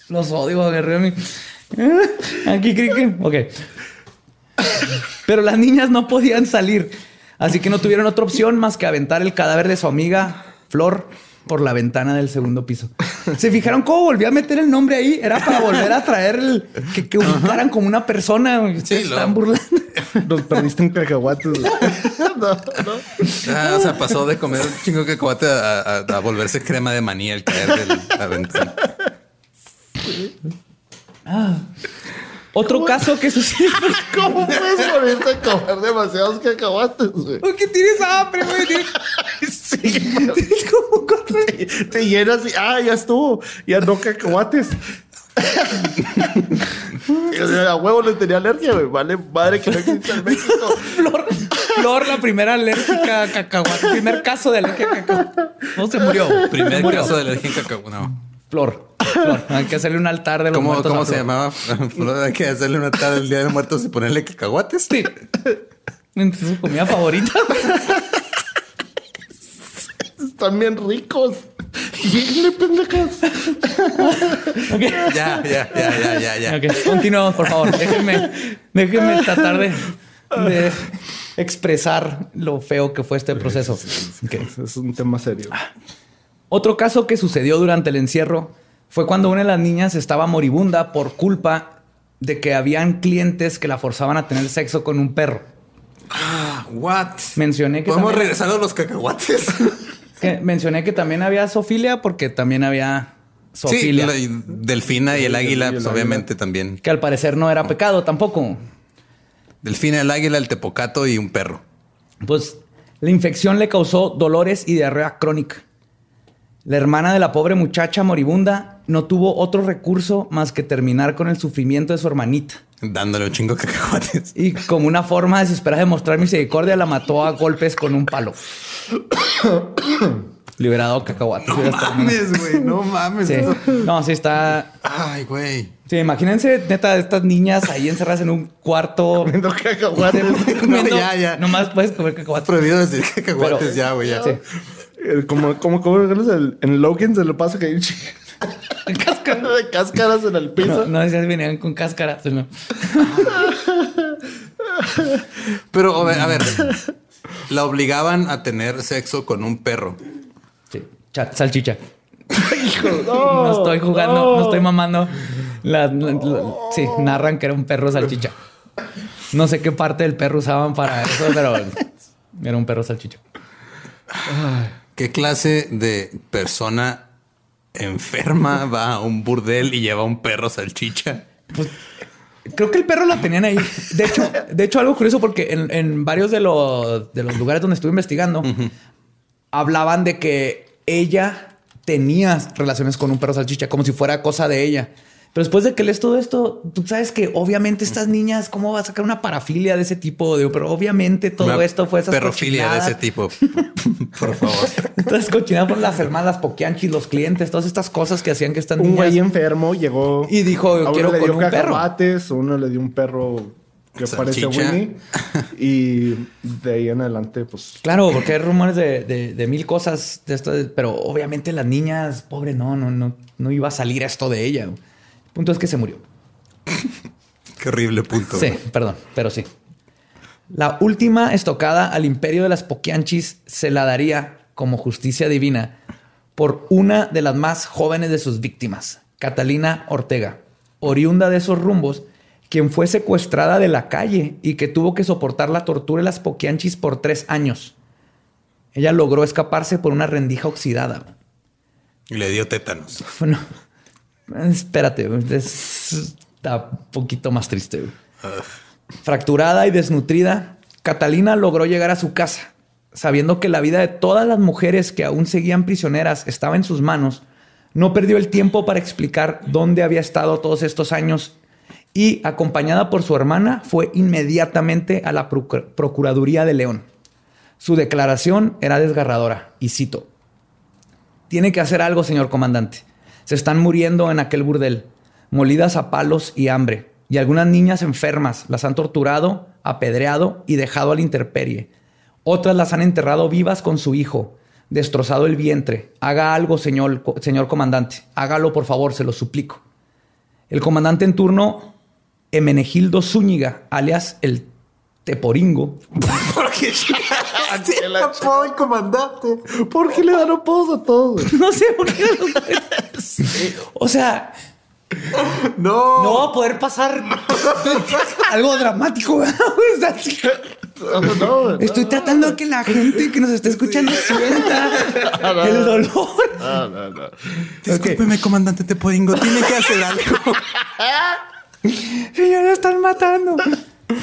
Los odio, agarré a mí. Aquí creí que. Ok. Pero las niñas no podían salir. Así que no tuvieron otra opción más que aventar el cadáver de su amiga Flor por la ventana del segundo piso. ¿Se fijaron cómo volví a meter el nombre ahí? Era para volver a traer el que, que ubicaran como una persona. Sí, lo- están burlando. Nos perdiste en cacahuates. güey. No, no. Ah, o sea, pasó de comer un chingo de cacahuate a, a- a volverse crema de maní al caer de la ventana. Otro caso que sucedió. ¿Cómo puedes morirte a comer demasiados cacahuates, güey? Porque tienes hambre, güey. Sí, Tienes como cuatro- te, te llenas y ah, ya estuvo. Ya no cacahuates. Y, o sea, a huevo le tenía alergia, güey. Vale, madre que no existe en México. Flor, Flor, la primera alérgica a cacahuate. Primer caso de alergia a cacahuate. No se murió. Primer Se murió. caso de alergia en cacahuate. No. Flor. Flor. Hay que hacerle un altar de los ¿Cómo, muertos cómo se llamaba? Flor, Hay que hacerle una tarde el día de muertos y ponerle cacahuates. Sí. Es su comida favorita. Están bien ricos. Pendejas. Ya, ya, ya, ya, ya, ya. Ok, continuamos, por favor. Déjenme, déjenme tratar de, de expresar lo feo que fue este proceso. Es un tema serio. Otro caso que sucedió durante el encierro fue cuando una de las niñas estaba moribunda por culpa de que habían clientes que la forzaban a tener sexo con un perro. What? Mencioné que ¿Podemos también- regresar a los cacahuates? Que mencioné que también había zoofilia porque también había sí, zoofilia, la- y Delfina y el águila, pues águila. obviamente también. que al parecer no era pecado tampoco. Delfina, el águila, el tepocato y un perro. Pues la infección le causó dolores y diarrea crónica. La hermana de la pobre muchacha moribunda no tuvo otro recurso más que terminar con el sufrimiento de su hermanita. Dándole un chingo de cacahuates. Y como una forma desesperada de mostrar misericordia, la mató a golpes con un palo. Liberado cacahuate. No mames, güey. No mames. Sí. No, sí está. Ay, güey. Sí, imagínense, neta, estas niñas ahí encerradas en un cuarto. Comiendo cacahuates. comiendo- ya, ya. Nomás puedes comer cacahuate. Prohibido decir cacahuates Pero- ya, güey. Ya. Sí. Eh, Como, como, como el- en Logan se le pasa que hay un de cáscaras en el piso. No, no decías venían con cáscara. sino- Pero, a ver, a ver. La obligaban a tener sexo con un perro. Sí, cha- salchicha. Hijo, No, no, estoy jugando, no, estoy mamando. La- la- la- sí, narran que era un perro salchicha. No sé qué parte del perro usaban para eso, pero era un perro salchicha. ¿Qué clase de persona enferma va a un burdel y lleva un perro salchicha? Creo que el perro lo tenían ahí. De hecho, de hecho algo curioso porque en, en varios de los, de los lugares donde estuve investigando hablaban de que ella tenía relaciones con un perro salchicha, como si fuera cosa de ella. Pero después de que lees todo esto, tú sabes que obviamente estas niñas, ¿cómo va a sacar una parafilia de ese tipo? Digo, pero obviamente todo Una esto fue esas perrofilia de cochinadas. ese tipo. Por favor. Estas cochinadas por las hermanas, poquianchis, los clientes, todas estas cosas que hacían que estas Un niñas... güey enfermo llegó Y dijo, a uno "Quiero le con dio un perro". uno le dio un perro que parece. Winnie. Y de ahí en adelante, pues Claro, porque hay rumores de, de- de mil cosas de esto, de- pero obviamente las niñas, pobre, no, no, no, no iba a salir esto de ella. Punto es que se murió. Qué horrible punto. Sí, perdón, pero sí. La última estocada al imperio de las Poquianchis se la daría como justicia divina por una de las más jóvenes de sus víctimas, Catalina Ortega, oriunda de esos rumbos, quien fue secuestrada de la calle y que tuvo que soportar la tortura de las Poquianchis por tres años. Ella logró escaparse por una rendija oxidada. Y le dio tétanos. Bueno, espérate, está un poquito más triste. Fracturada y desnutrida, Catalina logró llegar a su casa, sabiendo que la vida de todas las mujeres que aún seguían prisioneras estaba en sus manos. No perdió el tiempo para explicar dónde había estado todos estos años y, acompañada por su hermana, fue inmediatamente a la Procu- Procuraduría de León. Su declaración era desgarradora, y cito, tiene que hacer algo, señor comandante. Se están muriendo en aquel burdel, molidas a palos y hambre, y algunas niñas enfermas las han torturado, apedreado y dejado a la intemperie. Otras las han enterrado vivas con su hijo, destrozado el vientre. Haga algo, señor, señor comandante. Hágalo, por favor, se lo suplico. El comandante en turno, Emenegildo Zúñiga, alias el Teporingo, ¿Por qué? ¿Por qué le dan apodos a todos? no sé por qué. o sea, No. no va a poder pasar algo dramático. sí. No, no, Estoy tratando de que la gente que nos está escuchando sienta el dolor. no, no, no. Discúlpeme, comandante Teporingo. Tiene que hacer algo. Señor, están matando.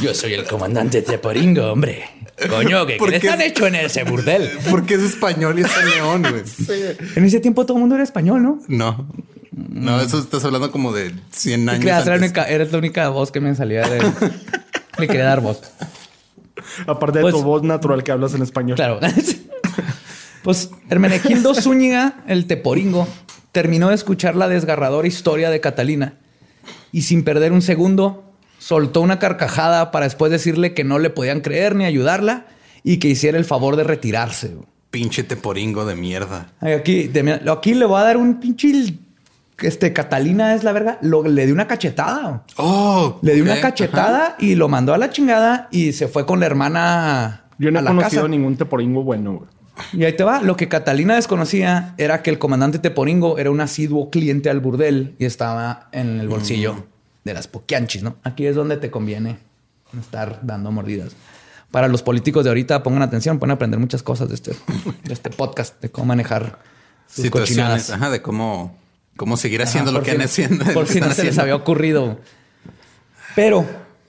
Yo soy el comandante Teporingo, hombre. Coño, ¿qué, ¿Por ¿qué les han hecho en ese burdel? Porque es español y está en León, güey. En ese tiempo todo el mundo era español, ¿no? No. No, eso estás hablando como de 100 años. Creas, era la única, eres la única voz que me salía de... Le quería dar voz. Aparte de Pues- tu voz natural que hablas en español. Claro. pues Hermenegildo Zúñiga, el Teporingo, terminó de escuchar la desgarradora historia de Catalina y sin perder un segundo soltó una carcajada para después decirle que no le podían creer ni ayudarla y que hiciera el favor de retirarse. Pinche Teporingo de mierda. Aquí, de- aquí le voy a dar un pinche... Este, Catalina es la verga. Lo, le dio una cachetada. Oh. Le dio una cachetada y lo mandó a la chingada y se fue con la hermana Yo no a he la conocido casa. ningún teporingo bueno, güey. Y ahí te va. Lo que Catalina desconocía era que el comandante Teporingo era un asiduo cliente al burdel y estaba en el bolsillo de las poquianchis, ¿no? Aquí es donde te conviene estar dando mordidas. Para los políticos de ahorita, pongan atención, pueden aprender muchas cosas de este, de este podcast, de cómo manejar sus Situaciones. cochinadas. Ajá, de cómo, cómo seguir haciendo Ajá, lo que si- han haciendo. Por si no se les había ocurrido. Pero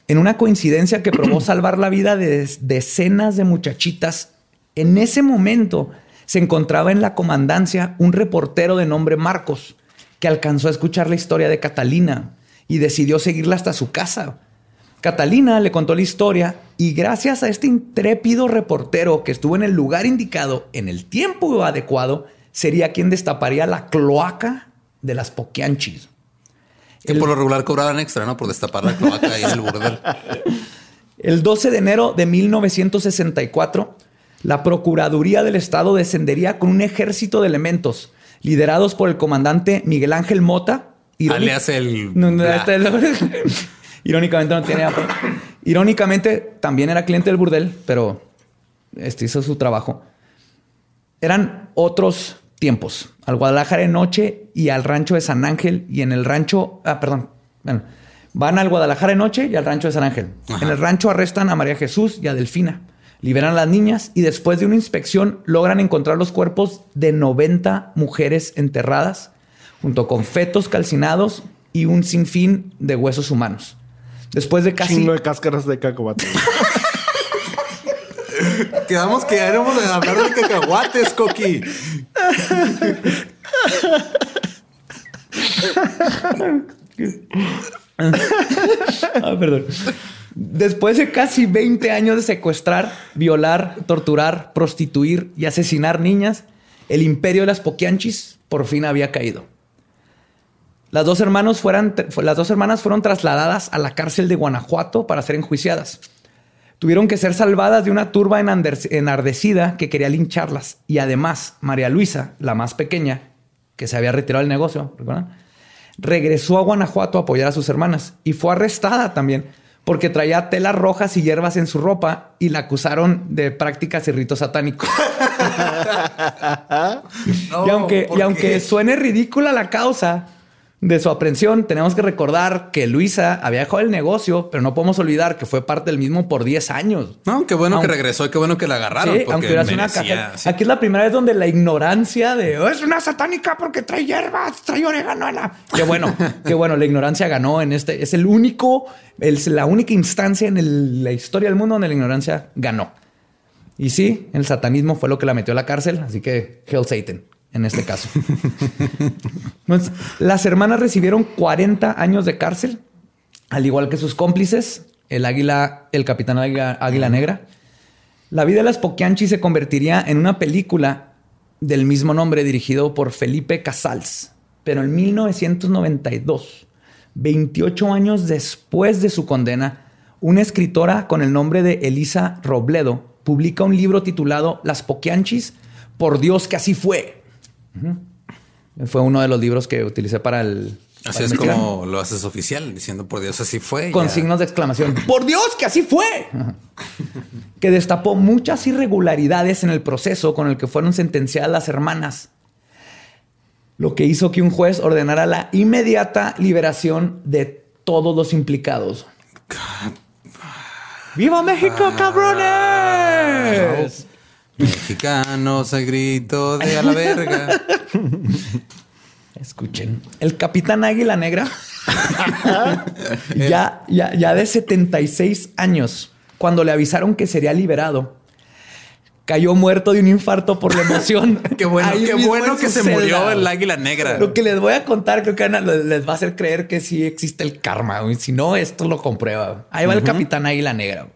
en una coincidencia que probó salvar la vida de decenas de muchachitas, en ese momento se encontraba en la comandancia un reportero de nombre Marcos que alcanzó a escuchar la historia de Catalina y decidió seguirla hasta su casa. Catalina le contó la historia y gracias a este intrépido reportero que estuvo en el lugar indicado en el tiempo adecuado, sería quien destaparía la cloaca de las poquianchis. Que por lo regular cobraban extra, ¿no? Por destapar la cloaca ahí en el burdel. El 12 de enero de 1964, la Procuraduría del Estado descendería con un ejército de elementos liderados por el comandante Miguel Ángel Mota. Alias el... este Irónicamente no tiene... Irónicamente también era cliente del burdel, pero este hizo su trabajo. Eran otros tiempos. Al Guadalajara de noche y al rancho de San Ángel y en el rancho... Ah, perdón. Bueno, van al Guadalajara de noche y al rancho de San Ángel. En el rancho arrestan a María Jesús y a Delfina. Liberan a las niñas y después de una inspección logran encontrar los cuerpos de 90 mujeres enterradas, junto con fetos calcinados y un sinfín de huesos humanos. Después de casi... Chingo de cáscaras de cacahuate. Quedamos que éramos de hablar de cacahuates, Coqui. ah, perdón. Después de casi 20 años de secuestrar, violar, torturar, prostituir y asesinar niñas, el imperio de las Poquianchis por fin había caído. Las dos, hermanos fueran, las dos hermanas fueron trasladadas a la cárcel de Guanajuato para ser enjuiciadas. Tuvieron que ser salvadas de una turba enardecida que quería lincharlas. Y además, María Luisa, la más pequeña, que se había retirado del negocio, ¿recuerdan? regresó a Guanajuato a apoyar a sus hermanas y fue arrestada también porque traía telas rojas y hierbas en su ropa y la acusaron de prácticas y ritos satánicos. y aunque, y aunque suene ridícula la causa, de su aprehensión, tenemos que recordar que Luisa había dejado el negocio, pero no podemos olvidar que fue parte del mismo por 10 años. No, qué bueno que regresó y qué bueno que la agarraron. Sí, aunque era una caja. Aquí es la primera vez donde la ignorancia de oh, es una satánica porque trae hierbas, trae orégano. Qué bueno, qué bueno. La ignorancia ganó en este. Es el único, es la única instancia en la historia del mundo donde la ignorancia ganó. Y sí, el satanismo fue lo que la metió a la cárcel, así que Hell Satan en este caso. las hermanas recibieron 40 años de cárcel, al igual que sus cómplices, el águila, el capitán águila, negra. La vida de las Poquianchi se convertiría en una película del mismo nombre dirigido por Felipe Casals, pero en 1992, 28 años después de su condena, una escritora con el nombre de Elisa Robledo publica un libro titulado Las Poquianchis, por Dios que así fue, fue uno de los libros que utilicé para el. Así es como lo haces oficial, diciendo por Dios, así fue. Con signos de exclamación. ¡Por Dios, que así fue! que destapó muchas irregularidades en el proceso con el que fueron sentenciadas las hermanas. Lo que hizo que un juez ordenara la inmediata liberación de todos los implicados. ¡Viva México, cabrones! Mexicanos al grito de a la verga. Escuchen. El capitán Águila Negra, ya, ya, ya de 76 años, cuando le avisaron que sería liberado, cayó muerto de un infarto por la emoción. qué bueno, qué bueno que se murió el águila negra. Lo que les voy a contar creo que les va a hacer creer que sí existe el karma. Si no, esto lo comprueba. Ahí va el capitán águila negra.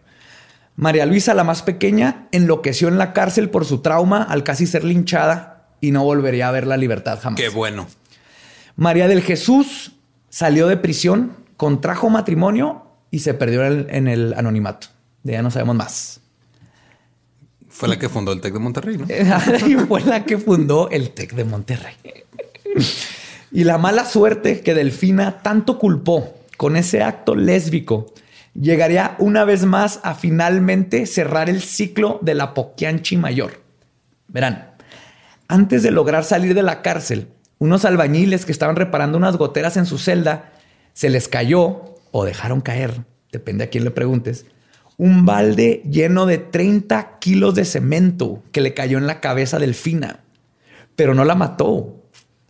María Luisa, la más pequeña, enloqueció en la cárcel por su trauma al casi ser linchada y no volvería a ver la libertad jamás. Qué bueno. María del Jesús salió de prisión, contrajo matrimonio y se perdió en el anonimato. De ya no sabemos más. Fue la que fundó el TEC de Monterrey, ¿no? fue la que fundó el TEC de Monterrey. y la mala suerte que Delfina tanto culpó con ese acto lésbico llegaría una vez más a finalmente cerrar el ciclo de la Poquianchi mayor. Verán, antes de lograr salir de la cárcel, unos albañiles que estaban reparando unas goteras en su celda, se les cayó o dejaron caer, depende a quién le preguntes, un balde lleno de 30 kilos de cemento que le cayó en la cabeza del Fina, pero no la mató.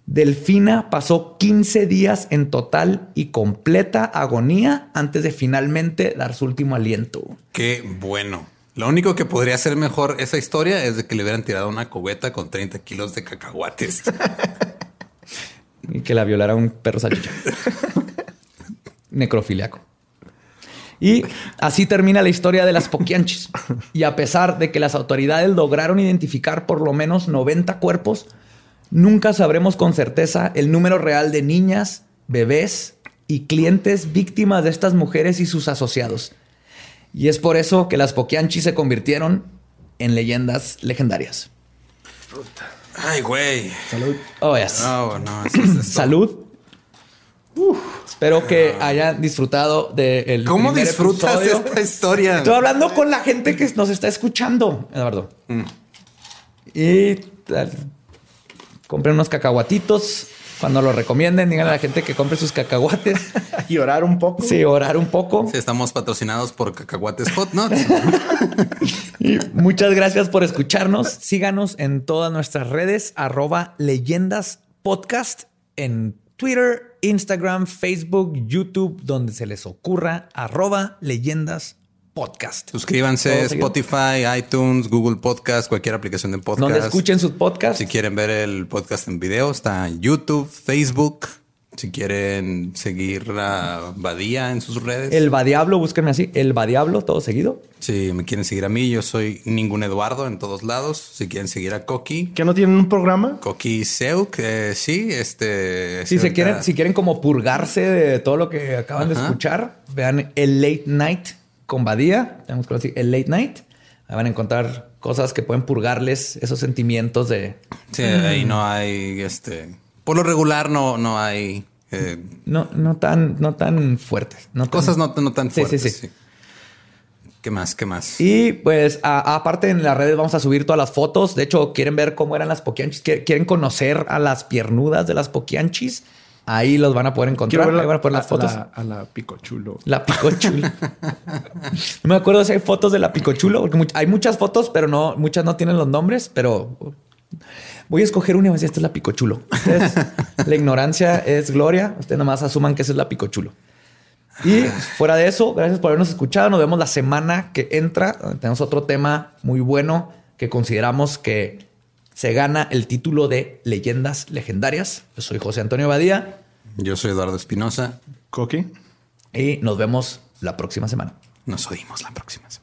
Delfina pasó 15 días en total y completa agonía antes de finalmente dar su último aliento. Qué bueno. Lo único que podría ser mejor esa historia es de que le hubieran tirado una cubeta con 30 kilos de cacahuates. y que la violara un perro salchicha. Necrofiliaco. Y así termina la historia de las Poquianchis. Y a pesar de que las autoridades lograron identificar por lo menos 90 cuerpos, Nunca sabremos con certeza el número real de niñas, bebés y clientes víctimas de estas mujeres y sus asociados. Y es por eso que las Poquianchi se convirtieron en leyendas legendarias. Ay, güey. Salud. Oh, yes. No, no. eso. Salud. espero que hayan disfrutado del. ¿Cómo primer disfrutas episodio. esta historia? Estoy hablando con la gente que nos está escuchando, Eduardo. Y tal, compren unos cacahuatitos. Cuando lo recomienden, díganle a la gente que compre sus cacahuates. Y orar un poco. Sí, orar un poco. Sí, estamos patrocinados por Cacahuates Hot Nuts. Y muchas gracias por escucharnos. Síganos en todas nuestras redes, arroba leyendas podcast en Twitter, Instagram, Facebook, YouTube, donde se les ocurra, arroba leyendas podcast. Suscríbanse. Spotify, iTunes, Google Podcast, cualquier aplicación de podcast. Donde escuchen sus podcasts. Si quieren ver el podcast en video, está en YouTube, Facebook. Si quieren seguir a Badía en sus redes. El Badiablo, búsquenme así, el Badiablo, todo seguido. Si me quieren seguir a mí, yo soy ningún Eduardo en todos lados. Si quieren seguir a Coqui, ¿Que no tienen un programa? Coqui Seu, que sí, este. Si se quieren, si quieren como purgarse de todo lo que acaban de escuchar, vean el Late Night con Badía. Tenemos que decir el Late Night. Ahí van a encontrar cosas que pueden purgarles esos sentimientos de Sí, ahí no hay, este. Por lo regular, no, no hay eh, no, no tan, no tan fuertes. No tan- cosas no, no tan Sí, sí, fuertes. sí. sí. ¿Qué más? ¿Qué más? Y pues aparte en las redes vamos a subir todas las fotos. De hecho, quieren ver cómo eran las poquianchis, Quie- quieren conocer a las piernudas de las poquianchis. Ahí los van a poder encontrar. Quiero ver Ahí van a poner las a- fotos. La, a la picochulo. La picochulo. no me acuerdo si hay fotos de la picochulo, porque hay muchas fotos, pero no, muchas no tienen los nombres, pero voy a escoger una y voy a decir, esta es la picochulo. Ustedes, la ignorancia es gloria. Ustedes nomás asuman que esa es la picochulo. Y fuera de eso, gracias por habernos escuchado. Nos vemos la semana que entra. Tenemos otro tema muy bueno que consideramos que se gana el título de Leyendas Legendarias. Yo soy José Antonio Badía Yo soy Eduardo Espinosa. Coqui. y nos vemos la próxima semana. Nos oímos la próxima semana.